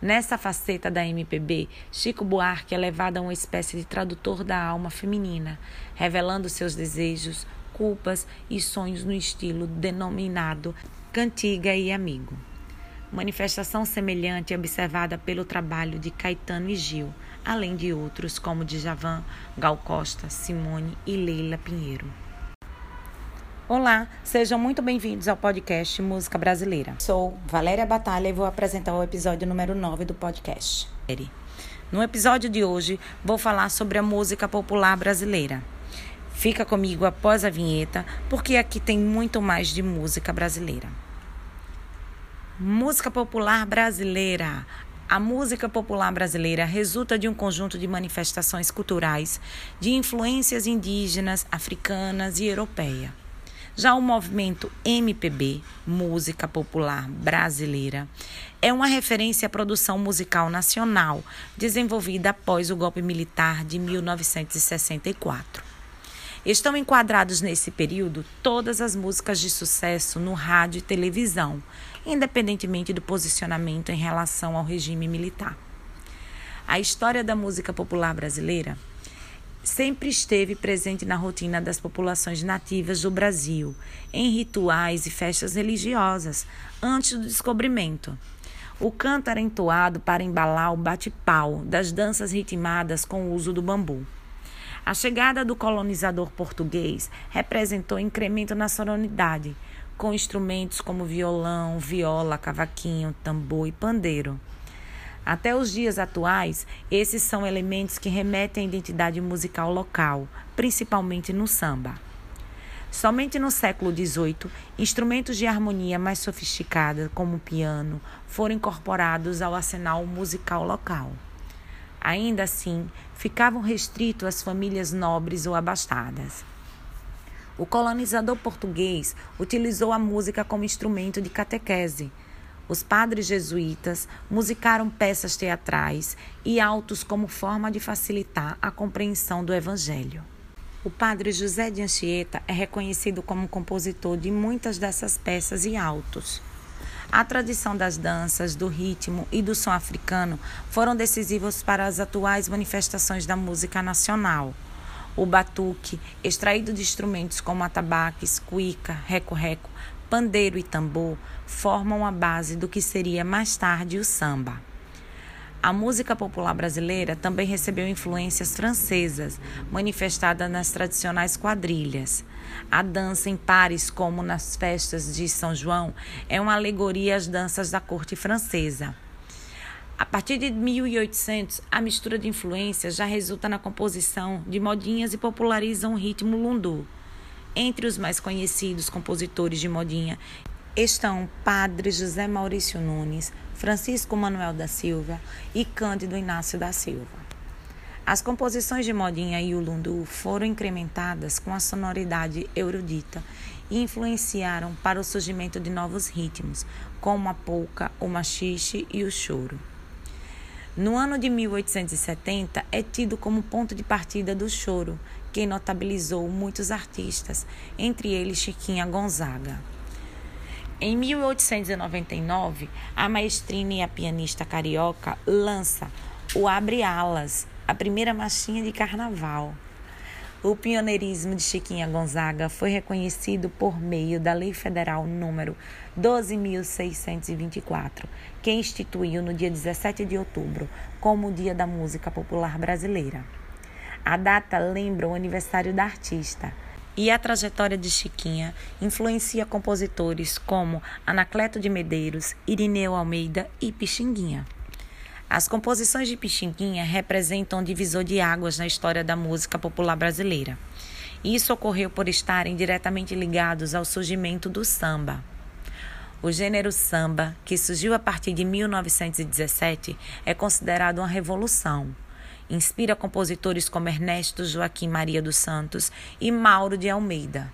Nessa faceta da MPB, Chico Buarque é levado a uma espécie de tradutor da alma feminina, revelando seus desejos, culpas e sonhos no estilo denominado cantiga e amigo. Manifestação semelhante é observada pelo trabalho de Caetano e Gil, além de outros como Djavan, Gal Costa, Simone e Leila Pinheiro. Olá, sejam muito bem-vindos ao podcast Música Brasileira. Sou Valéria Batalha e vou apresentar o episódio número 9 do podcast. No episódio de hoje, vou falar sobre a música popular brasileira. Fica comigo após a vinheta, porque aqui tem muito mais de música brasileira. Música popular brasileira. A música popular brasileira resulta de um conjunto de manifestações culturais de influências indígenas, africanas e europeia. Já o movimento MPB, Música Popular Brasileira, é uma referência à produção musical nacional desenvolvida após o golpe militar de 1964. Estão enquadrados nesse período todas as músicas de sucesso no rádio e televisão, independentemente do posicionamento em relação ao regime militar. A história da música popular brasileira sempre esteve presente na rotina das populações nativas do Brasil, em rituais e festas religiosas, antes do descobrimento. O canto era entoado para embalar o bate-pau das danças ritmadas com o uso do bambu. A chegada do colonizador português representou incremento na sonoridade, com instrumentos como violão, viola, cavaquinho, tambor e pandeiro. Até os dias atuais, esses são elementos que remetem à identidade musical local, principalmente no samba. Somente no século XVIII, instrumentos de harmonia mais sofisticada, como o piano, foram incorporados ao arsenal musical local. Ainda assim, ficavam restritos às famílias nobres ou abastadas. O colonizador português utilizou a música como instrumento de catequese. Os padres jesuítas musicaram peças teatrais e autos como forma de facilitar a compreensão do evangelho. O padre José de Anchieta é reconhecido como compositor de muitas dessas peças e autos. A tradição das danças, do ritmo e do som africano foram decisivos para as atuais manifestações da música nacional. O batuque, extraído de instrumentos como atabaques, cuíca, reco-reco, pandeiro e tambor, formam a base do que seria mais tarde o samba. A música popular brasileira também recebeu influências francesas, manifestadas nas tradicionais quadrilhas. A dança em pares, como nas festas de São João, é uma alegoria às danças da corte francesa. A partir de 1800, a mistura de influências já resulta na composição de modinhas e popularizam o ritmo lundu. Entre os mais conhecidos compositores de modinha estão Padre José Maurício Nunes, Francisco Manuel da Silva e Cândido Inácio da Silva. As composições de modinha e o lundu foram incrementadas com a sonoridade erudita e influenciaram para o surgimento de novos ritmos, como a polca, o machixe e o choro. No ano de 1870 é tido como ponto de partida do choro, que notabilizou muitos artistas, entre eles Chiquinha Gonzaga. Em 1899, a maestrina e a pianista carioca lança o Abre Alas, a primeira marchinha de carnaval. O pioneirismo de Chiquinha Gonzaga foi reconhecido por meio da Lei Federal número 12.624, que instituiu no dia 17 de outubro como o Dia da Música Popular Brasileira. A data lembra o aniversário da artista e a trajetória de Chiquinha influencia compositores como Anacleto de Medeiros, Irineu Almeida e Pixinguinha. As composições de Pixinguinha representam um divisor de águas na história da música popular brasileira. Isso ocorreu por estarem diretamente ligados ao surgimento do samba. O gênero samba, que surgiu a partir de 1917, é considerado uma revolução. Inspira compositores como Ernesto Joaquim Maria dos Santos e Mauro de Almeida.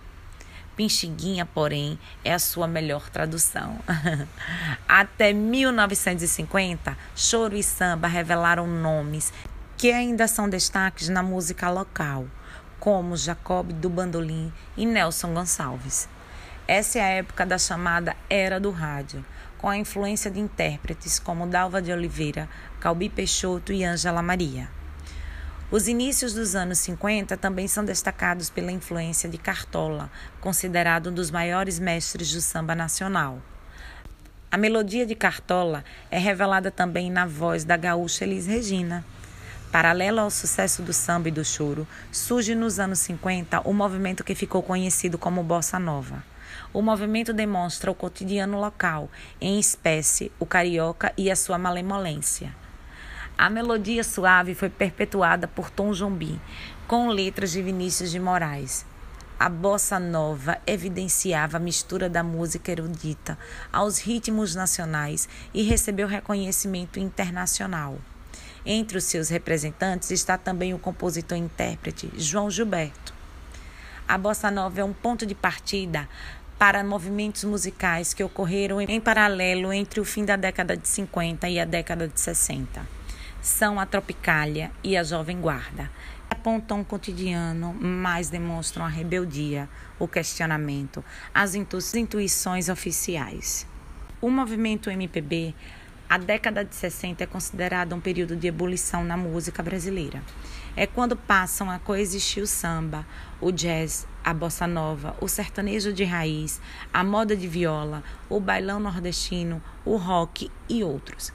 Pinchiguinha, porém, é a sua melhor tradução. [laughs] Até 1950, choro e samba revelaram nomes que ainda são destaques na música local, como Jacob do Bandolim e Nelson Gonçalves. Essa é a época da chamada Era do Rádio, com a influência de intérpretes como Dalva de Oliveira, Calbi Peixoto e Ângela Maria. Os inícios dos anos 50 também são destacados pela influência de Cartola, considerado um dos maiores mestres do samba nacional. A melodia de Cartola é revelada também na voz da gaúcha Elis Regina. Paralelo ao sucesso do samba e do choro, surge nos anos 50 o movimento que ficou conhecido como Bossa Nova. O movimento demonstra o cotidiano local, em espécie, o carioca e a sua malemolência. A melodia suave foi perpetuada por Tom Jobim, com letras de Vinícius de Moraes. A bossa nova evidenciava a mistura da música erudita aos ritmos nacionais e recebeu reconhecimento internacional. Entre os seus representantes está também o compositor e intérprete João Gilberto. A bossa nova é um ponto de partida para movimentos musicais que ocorreram em paralelo entre o fim da década de 50 e a década de 60 são a Tropicália e a Jovem Guarda. Apontam o cotidiano, mas demonstram a rebeldia, o questionamento, as intuições oficiais. O movimento MPB, a década de 60 é considerada um período de ebulição na música brasileira. É quando passam a coexistir o samba, o jazz, a bossa nova, o sertanejo de raiz, a moda de viola, o bailão nordestino, o rock e outros.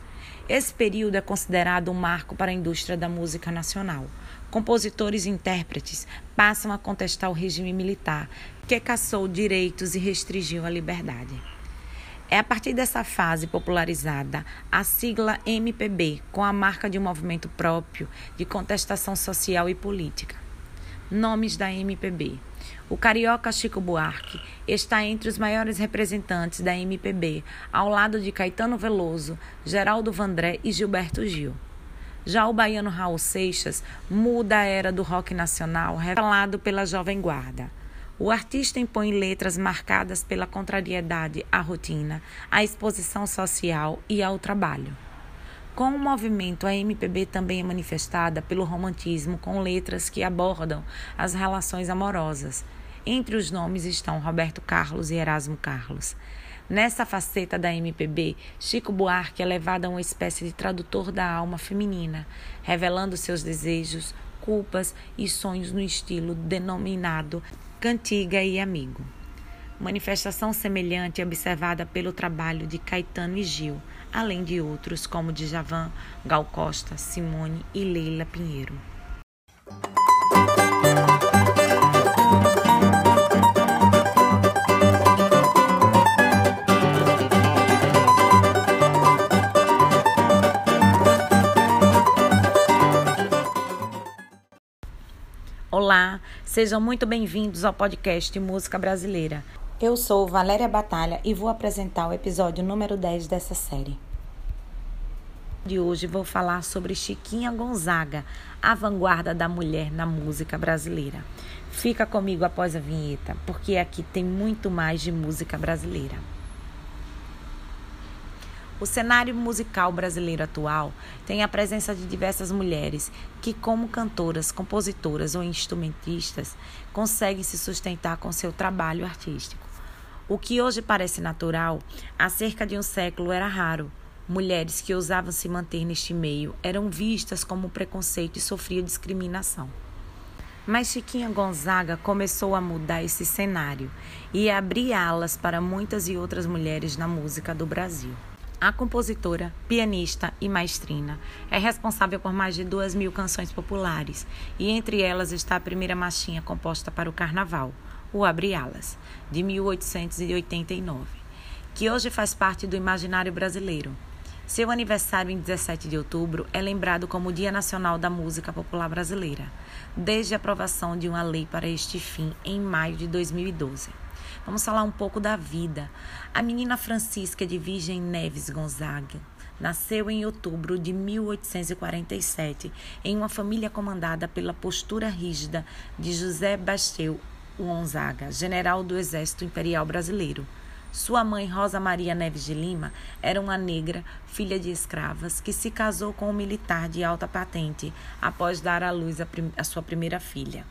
Esse período é considerado um marco para a indústria da música nacional. Compositores e intérpretes passam a contestar o regime militar, que caçou direitos e restringiu a liberdade. É a partir dessa fase popularizada a sigla MPB, com a marca de um movimento próprio de contestação social e política. Nomes da MPB. O carioca Chico Buarque está entre os maiores representantes da MPB, ao lado de Caetano Veloso, Geraldo Vandré e Gilberto Gil. Já o baiano Raul Seixas muda a era do rock nacional, revelado pela Jovem Guarda. O artista impõe letras marcadas pela contrariedade à rotina, à exposição social e ao trabalho. Com o movimento, a MPB também é manifestada pelo romantismo, com letras que abordam as relações amorosas. Entre os nomes estão Roberto Carlos e Erasmo Carlos. Nessa faceta da MPB, Chico Buarque é levado a uma espécie de tradutor da alma feminina, revelando seus desejos, culpas e sonhos no estilo denominado cantiga e amigo. Manifestação semelhante é observada pelo trabalho de Caetano e Gil, além de outros como Djavan, Gal Costa, Simone e Leila Pinheiro. Olá, sejam muito bem-vindos ao podcast Música Brasileira. Eu sou Valéria Batalha e vou apresentar o episódio número 10 dessa série. De hoje vou falar sobre Chiquinha Gonzaga, a vanguarda da mulher na música brasileira. Fica comigo após a vinheta, porque aqui tem muito mais de música brasileira. O cenário musical brasileiro atual tem a presença de diversas mulheres que, como cantoras, compositoras ou instrumentistas, conseguem se sustentar com seu trabalho artístico. O que hoje parece natural, há cerca de um século era raro. Mulheres que ousavam se manter neste meio eram vistas como preconceito e sofriam discriminação. Mas Chiquinha Gonzaga começou a mudar esse cenário e abrir alas para muitas e outras mulheres na música do Brasil. A compositora, pianista e maestrina é responsável por mais de duas mil canções populares e entre elas está a primeira marchinha composta para o Carnaval, o Abre Alas, de 1889, que hoje faz parte do imaginário brasileiro. Seu aniversário em 17 de outubro é lembrado como o Dia Nacional da Música Popular Brasileira, desde a aprovação de uma lei para este fim em maio de 2012. Vamos falar um pouco da vida. A menina Francisca de Virgem Neves Gonzaga nasceu em outubro de 1847 em uma família comandada pela postura rígida de José Basteu Gonzaga, general do Exército Imperial Brasileiro. Sua mãe, Rosa Maria Neves de Lima, era uma negra, filha de escravas, que se casou com um militar de alta patente após dar à luz a, a sua primeira filha.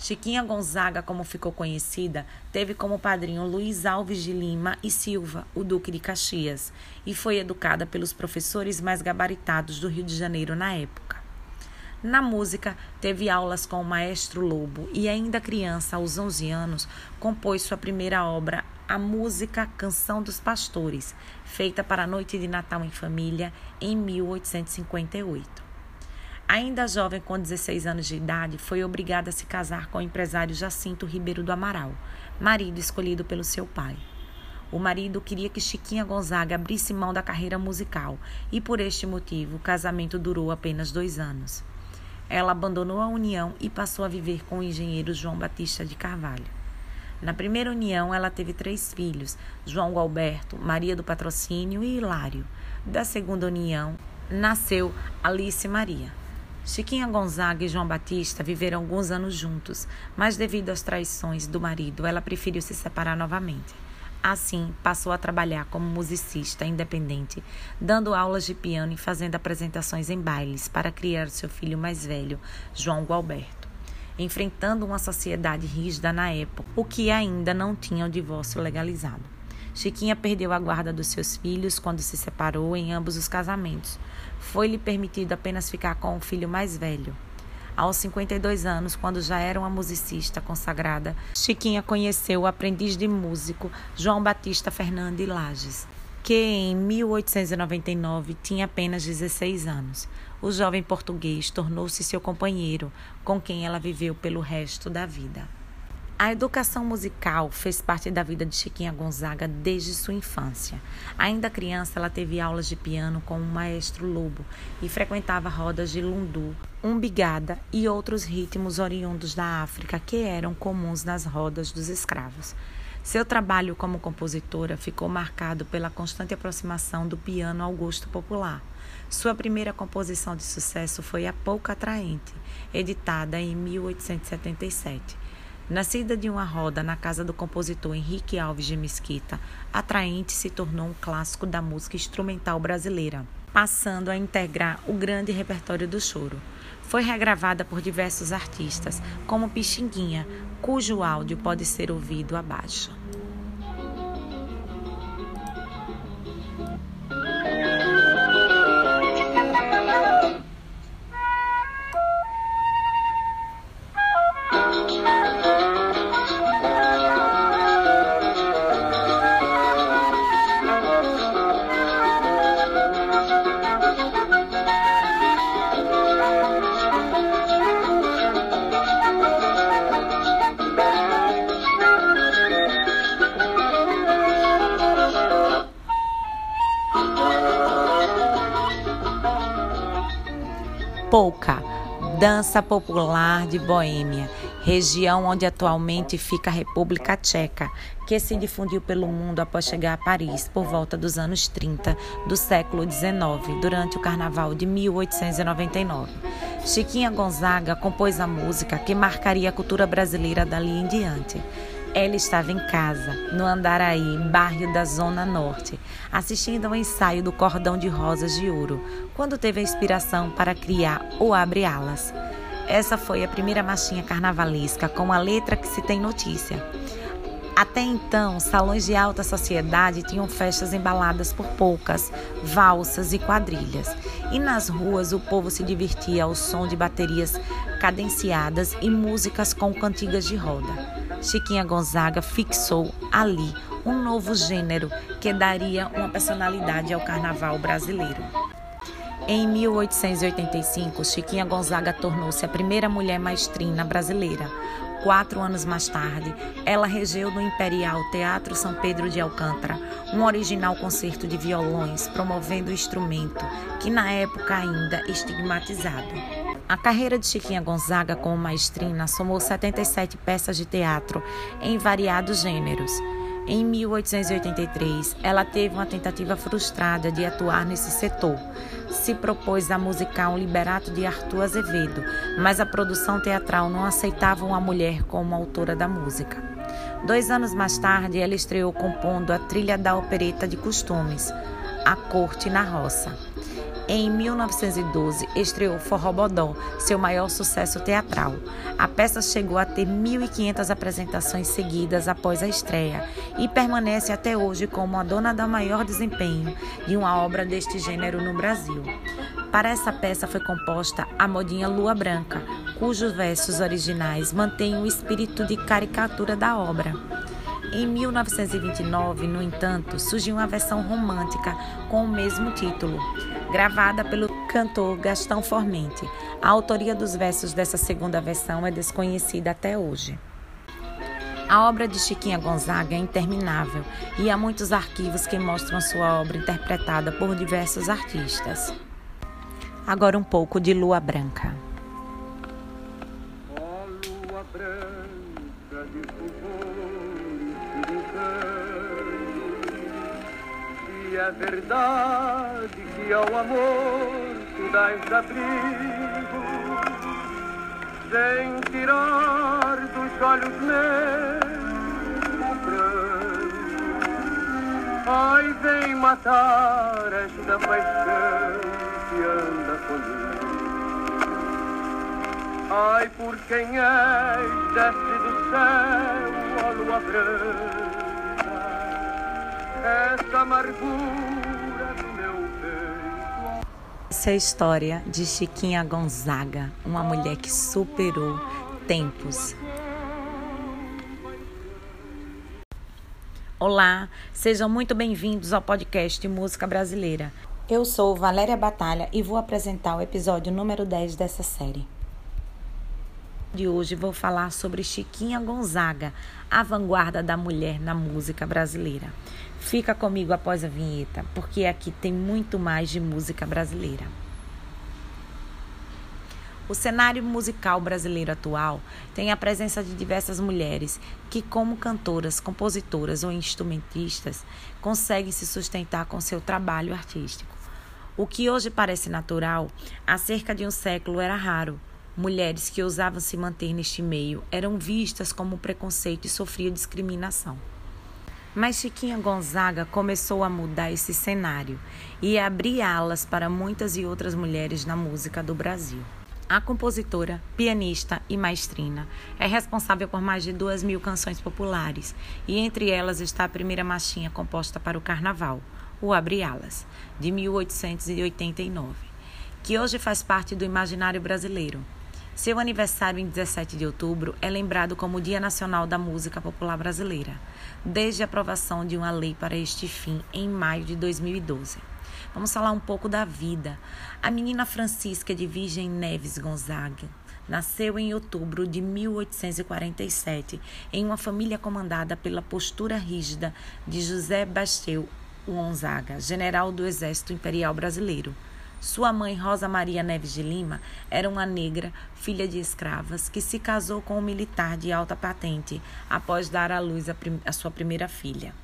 Chiquinha Gonzaga, como ficou conhecida, teve como padrinho Luiz Alves de Lima e Silva, o Duque de Caxias, e foi educada pelos professores mais gabaritados do Rio de Janeiro na época. Na música, teve aulas com o maestro Lobo e, ainda criança, aos 11 anos, compôs sua primeira obra, a música Canção dos Pastores, feita para a Noite de Natal em Família, em 1858. Ainda jovem, com 16 anos de idade, foi obrigada a se casar com o empresário Jacinto Ribeiro do Amaral, marido escolhido pelo seu pai. O marido queria que Chiquinha Gonzaga abrisse mão da carreira musical e, por este motivo, o casamento durou apenas dois anos. Ela abandonou a união e passou a viver com o engenheiro João Batista de Carvalho. Na primeira união, ela teve três filhos: João Alberto, Maria do Patrocínio e Hilário. Da segunda união, nasceu Alice Maria. Chiquinha Gonzaga e João Batista viveram alguns anos juntos, mas devido às traições do marido, ela preferiu se separar novamente. Assim, passou a trabalhar como musicista independente, dando aulas de piano e fazendo apresentações em bailes para criar seu filho mais velho, João Gualberto, enfrentando uma sociedade rígida na época, o que ainda não tinha o divórcio legalizado. Chiquinha perdeu a guarda dos seus filhos quando se separou em ambos os casamentos. Foi-lhe permitido apenas ficar com o filho mais velho. Aos 52 anos, quando já era uma musicista consagrada, Chiquinha conheceu o aprendiz de músico João Batista Fernandes Lages. que em 1899 tinha apenas 16 anos. O jovem português tornou-se seu companheiro, com quem ela viveu pelo resto da vida. A educação musical fez parte da vida de Chiquinha Gonzaga desde sua infância. Ainda criança, ela teve aulas de piano com o maestro Lobo e frequentava rodas de lundu, umbigada e outros ritmos oriundos da África que eram comuns nas rodas dos escravos. Seu trabalho como compositora ficou marcado pela constante aproximação do piano ao gosto popular. Sua primeira composição de sucesso foi A Pouca Atraente, editada em 1877. Nascida de uma roda na casa do compositor Henrique Alves de Mesquita, Atraente se tornou um clássico da música instrumental brasileira, passando a integrar o grande repertório do choro. Foi regravada por diversos artistas, como Pixinguinha, cujo áudio pode ser ouvido abaixo. Polka, dança popular de Boêmia, região onde atualmente fica a República Tcheca, que se difundiu pelo mundo após chegar a Paris por volta dos anos 30 do século XIX, durante o Carnaval de 1899. Chiquinha Gonzaga compôs a música que marcaria a cultura brasileira dali em diante. Ela estava em casa, no Andaraí, bairro da Zona Norte, assistindo ao ensaio do Cordão de Rosas de Ouro, quando teve a inspiração para criar o Abre Alas. Essa foi a primeira marchinha carnavalesca com a letra que se tem notícia. Até então, salões de alta sociedade tinham festas embaladas por polcas, valsas e quadrilhas. E nas ruas o povo se divertia ao som de baterias cadenciadas e músicas com cantigas de roda. Chiquinha Gonzaga fixou ali um novo gênero que daria uma personalidade ao carnaval brasileiro. Em 1885, Chiquinha Gonzaga tornou-se a primeira mulher maestrina brasileira. Quatro anos mais tarde, ela regeu no Imperial Teatro São Pedro de Alcântara um original concerto de violões promovendo o instrumento, que na época ainda estigmatizado. A carreira de Chiquinha Gonzaga como maestrina somou 77 peças de teatro em variados gêneros. Em 1883, ela teve uma tentativa frustrada de atuar nesse setor. Se propôs a musicar um liberato de Arthur Azevedo, mas a produção teatral não aceitava uma mulher como autora da música. Dois anos mais tarde, ela estreou compondo a trilha da opereta de costumes, A Corte na Roça. Em 1912, estreou Forrobodó, seu maior sucesso teatral. A peça chegou a ter 1.500 apresentações seguidas após a estreia e permanece até hoje como a dona da maior desempenho de uma obra deste gênero no Brasil. Para essa peça foi composta a modinha Lua Branca, cujos versos originais mantêm o espírito de caricatura da obra. Em 1929, no entanto, surgiu uma versão romântica com o mesmo título, gravada pelo cantor Gastão Formente. A autoria dos versos dessa segunda versão é desconhecida até hoje. A obra de Chiquinha Gonzaga é interminável e há muitos arquivos que mostram sua obra interpretada por diversos artistas. Agora um pouco de Lua Branca.
Ó lua branca de e é verdade que ao amor tu dás abrigo, sem tirar dos olhos meus o pranto. Ai, vem matar esta paixão que anda comigo. Ai, por quem és, desce do céu a lua branca, essa amargura do meu peito.
Essa é a história de Chiquinha Gonzaga, uma mulher que superou tempos. Olá, sejam muito bem-vindos ao podcast Música Brasileira. Eu sou Valéria Batalha e vou apresentar o episódio número 10 dessa série. De hoje vou falar sobre Chiquinha Gonzaga, a vanguarda da mulher na música brasileira. Fica comigo após a vinheta, porque aqui tem muito mais de música brasileira. O cenário musical brasileiro atual tem a presença de diversas mulheres que, como cantoras, compositoras ou instrumentistas, conseguem se sustentar com seu trabalho artístico. O que hoje parece natural, há cerca de um século era raro. Mulheres que ousavam se manter neste meio eram vistas como preconceito e sofriam discriminação. Mas Chiquinha Gonzaga começou a mudar esse cenário e a abrir alas para muitas e outras mulheres na música do Brasil. A compositora, pianista e maestrina é responsável por mais de duas mil canções populares e entre elas está a primeira marchinha composta para o Carnaval, o Abre Alas, de 1889, que hoje faz parte do imaginário brasileiro. Seu aniversário em 17 de outubro é lembrado como Dia Nacional da Música Popular Brasileira, desde a aprovação de uma lei para este fim em maio de 2012. Vamos falar um pouco da vida. A menina Francisca de Virgem Neves Gonzaga nasceu em outubro de 1847 em uma família comandada pela postura rígida de José Basteu Gonzaga, general do Exército Imperial Brasileiro. Sua mãe, Rosa Maria Neves de Lima, era uma negra, filha de escravas, que se casou com um militar de alta patente após dar à luz a, a sua primeira filha.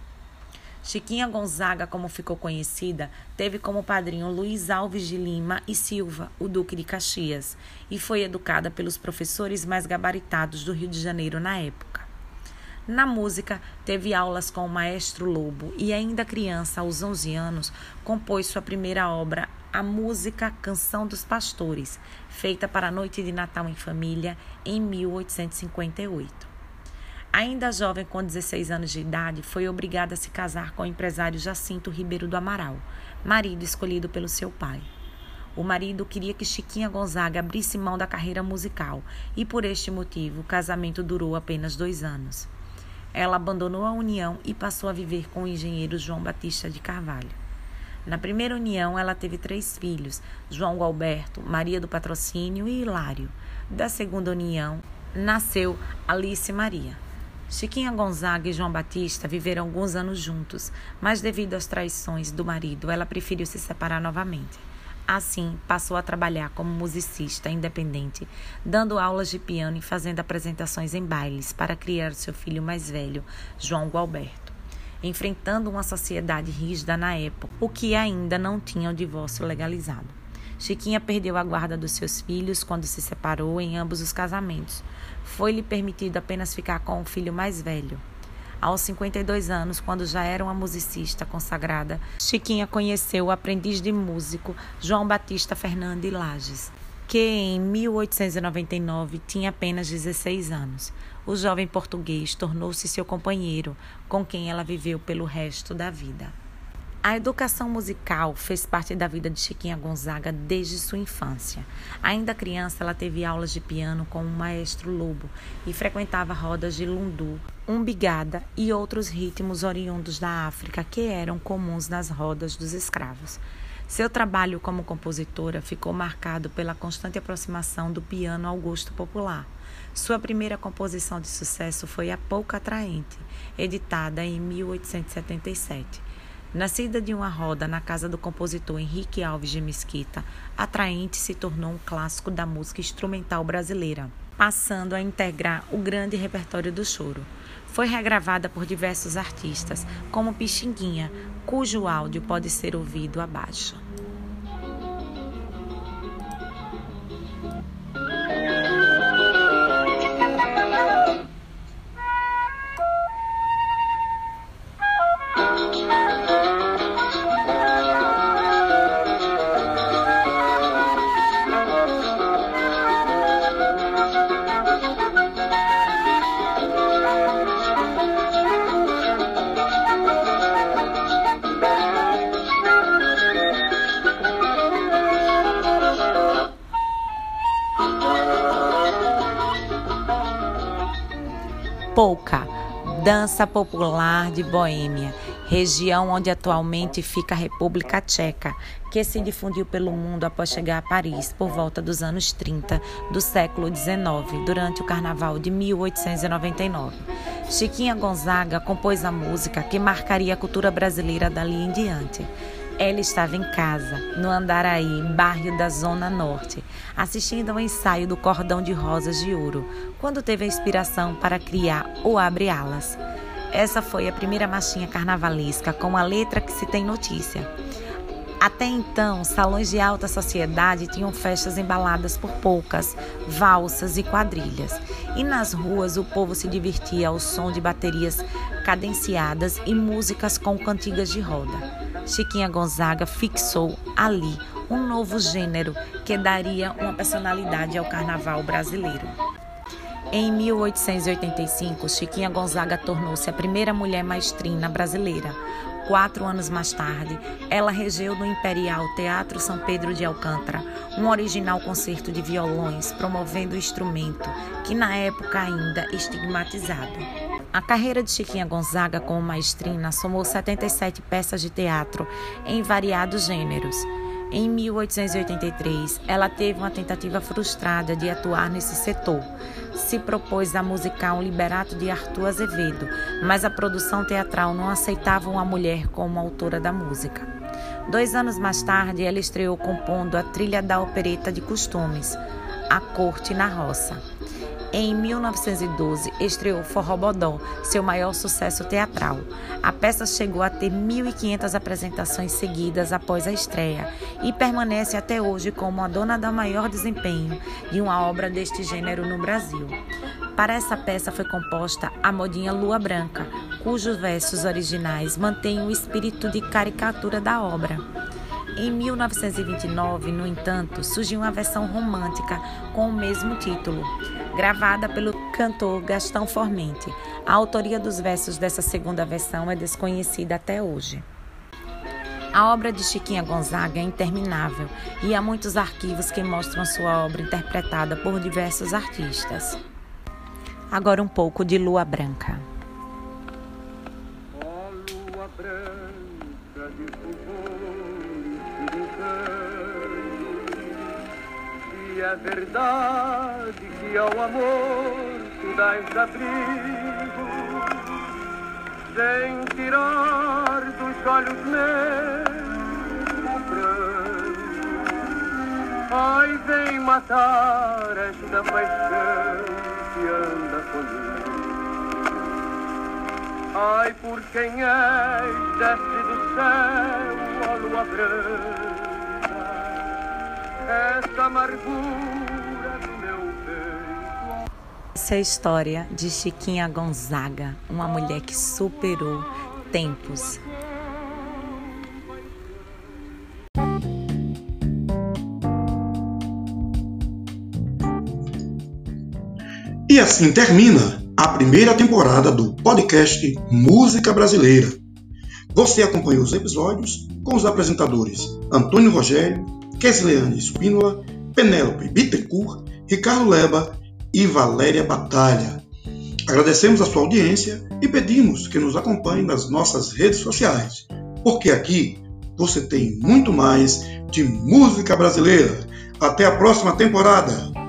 Chiquinha Gonzaga, como ficou conhecida, teve como padrinho Luiz Alves de Lima e Silva, o Duque de Caxias, e foi educada pelos professores mais gabaritados do Rio de Janeiro na época. Na música, teve aulas com o maestro Lobo e, ainda criança, aos 11 anos, compôs sua primeira obra, a música Canção dos Pastores, feita para a Noite de Natal em Família em 1858. Ainda jovem, com 16 anos de idade, foi obrigada a se casar com o empresário Jacinto Ribeiro do Amaral, marido escolhido pelo seu pai. O marido queria que Chiquinha Gonzaga abrisse mão da carreira musical e, por este motivo, o casamento durou apenas dois anos. Ela abandonou a união e passou a viver com o engenheiro João Batista de Carvalho. Na primeira união, ela teve três filhos: João Alberto, Maria do Patrocínio e Hilário. Da segunda união, nasceu Alice Maria. Chiquinha Gonzaga e João Batista viveram alguns anos juntos, mas devido às traições do marido, ela preferiu se separar novamente. Assim, passou a trabalhar como musicista independente, dando aulas de piano e fazendo apresentações em bailes para criar seu filho mais velho, João Gualberto, enfrentando uma sociedade rígida na época, o que ainda não tinha o divórcio legalizado. Chiquinha perdeu a guarda dos seus filhos quando se separou em ambos os casamentos. Foi-lhe permitido apenas ficar com o filho mais velho. Aos 52 anos, quando já era uma musicista consagrada, Chiquinha conheceu o aprendiz de músico João Batista Fernandes Lages, que em 1899 tinha apenas 16 anos. O jovem português tornou-se seu companheiro, com quem ela viveu pelo resto da vida. A educação musical fez parte da vida de Chiquinha Gonzaga desde sua infância. Ainda criança, ela teve aulas de piano com o maestro Lobo e frequentava rodas de lundu, umbigada e outros ritmos oriundos da África que eram comuns nas rodas dos escravos. Seu trabalho como compositora ficou marcado pela constante aproximação do piano ao gosto popular. Sua primeira composição de sucesso foi A Pouca Atraente, editada em 1877. Nascida de uma roda na casa do compositor Henrique Alves de Mesquita, Atraente se tornou um clássico da música instrumental brasileira, passando a integrar o grande repertório do choro. Foi regravada por diversos artistas, como Pixinguinha, cujo áudio pode ser ouvido abaixo. Dança popular de Boêmia, região onde atualmente fica a República Tcheca, que se difundiu pelo mundo após chegar a Paris por volta dos anos 30 do século XIX, durante o Carnaval de 1899. Chiquinha Gonzaga compôs a música que marcaria a cultura brasileira dali em diante. Ela estava em casa, no Andaraí, bairro da Zona Norte, assistindo ao ensaio do Cordão de Rosas de Ouro, quando teve a inspiração para criar o Abre Alas. Essa foi a primeira marchinha carnavalesca com a letra que se tem notícia. Até então, salões de alta sociedade tinham festas embaladas por polcas, valsas e quadrilhas. E nas ruas o povo se divertia ao som de baterias cadenciadas e músicas com cantigas de roda. Chiquinha Gonzaga fixou ali um novo gênero que daria uma personalidade ao carnaval brasileiro. Em 1885, Chiquinha Gonzaga tornou-se a primeira mulher maestrina brasileira. Quatro anos mais tarde, ela regeu no Imperial Teatro São Pedro de Alcântara um original concerto de violões promovendo o instrumento, que na época ainda estigmatizado. A carreira de Chiquinha Gonzaga como maestrina somou 77 peças de teatro em variados gêneros. Em 1883, ela teve uma tentativa frustrada de atuar nesse setor. Se propôs a musicar um liberato de Arthur Azevedo, mas a produção teatral não aceitava uma mulher como autora da música. Dois anos mais tarde, ela estreou compondo a trilha da opereta de costumes, A Corte na Roça. Em 1912, estreou Forró Bodó, seu maior sucesso teatral. A peça chegou a ter 1.500 apresentações seguidas após a estreia e permanece até hoje como a dona do maior desempenho de uma obra deste gênero no Brasil. Para essa peça foi composta a modinha Lua Branca, cujos versos originais mantêm o espírito de caricatura da obra. Em 1929, no entanto, surgiu uma versão romântica com o mesmo título, gravada pelo cantor Gastão Formente. A autoria dos versos dessa segunda versão é desconhecida até hoje. A obra de Chiquinha Gonzaga é interminável e há muitos arquivos que mostram sua obra interpretada por diversos artistas. Agora um pouco de Lua Branca.
É verdade que ao amor tu dás abrigo. Sem tirar dos olhos meus o pranto Ai, vem matar esta paixão que anda comigo. Ai, por quem és, desce do céu, ó lua branca, esta amargura do meu peito.
Essa é a história de Chiquinha Gonzaga, uma mulher que superou tempos.
E assim termina a primeira temporada do podcast Música Brasileira. Você acompanhou os episódios com os apresentadores Antônio Rogério, Kesleane Espínola, Penélope Bittencourt, Ricardo Leba e Valéria Batalha. Agradecemos a sua audiência e pedimos que nos acompanhe nas nossas redes sociais, porque aqui você tem muito mais de música brasileira. Até a próxima temporada!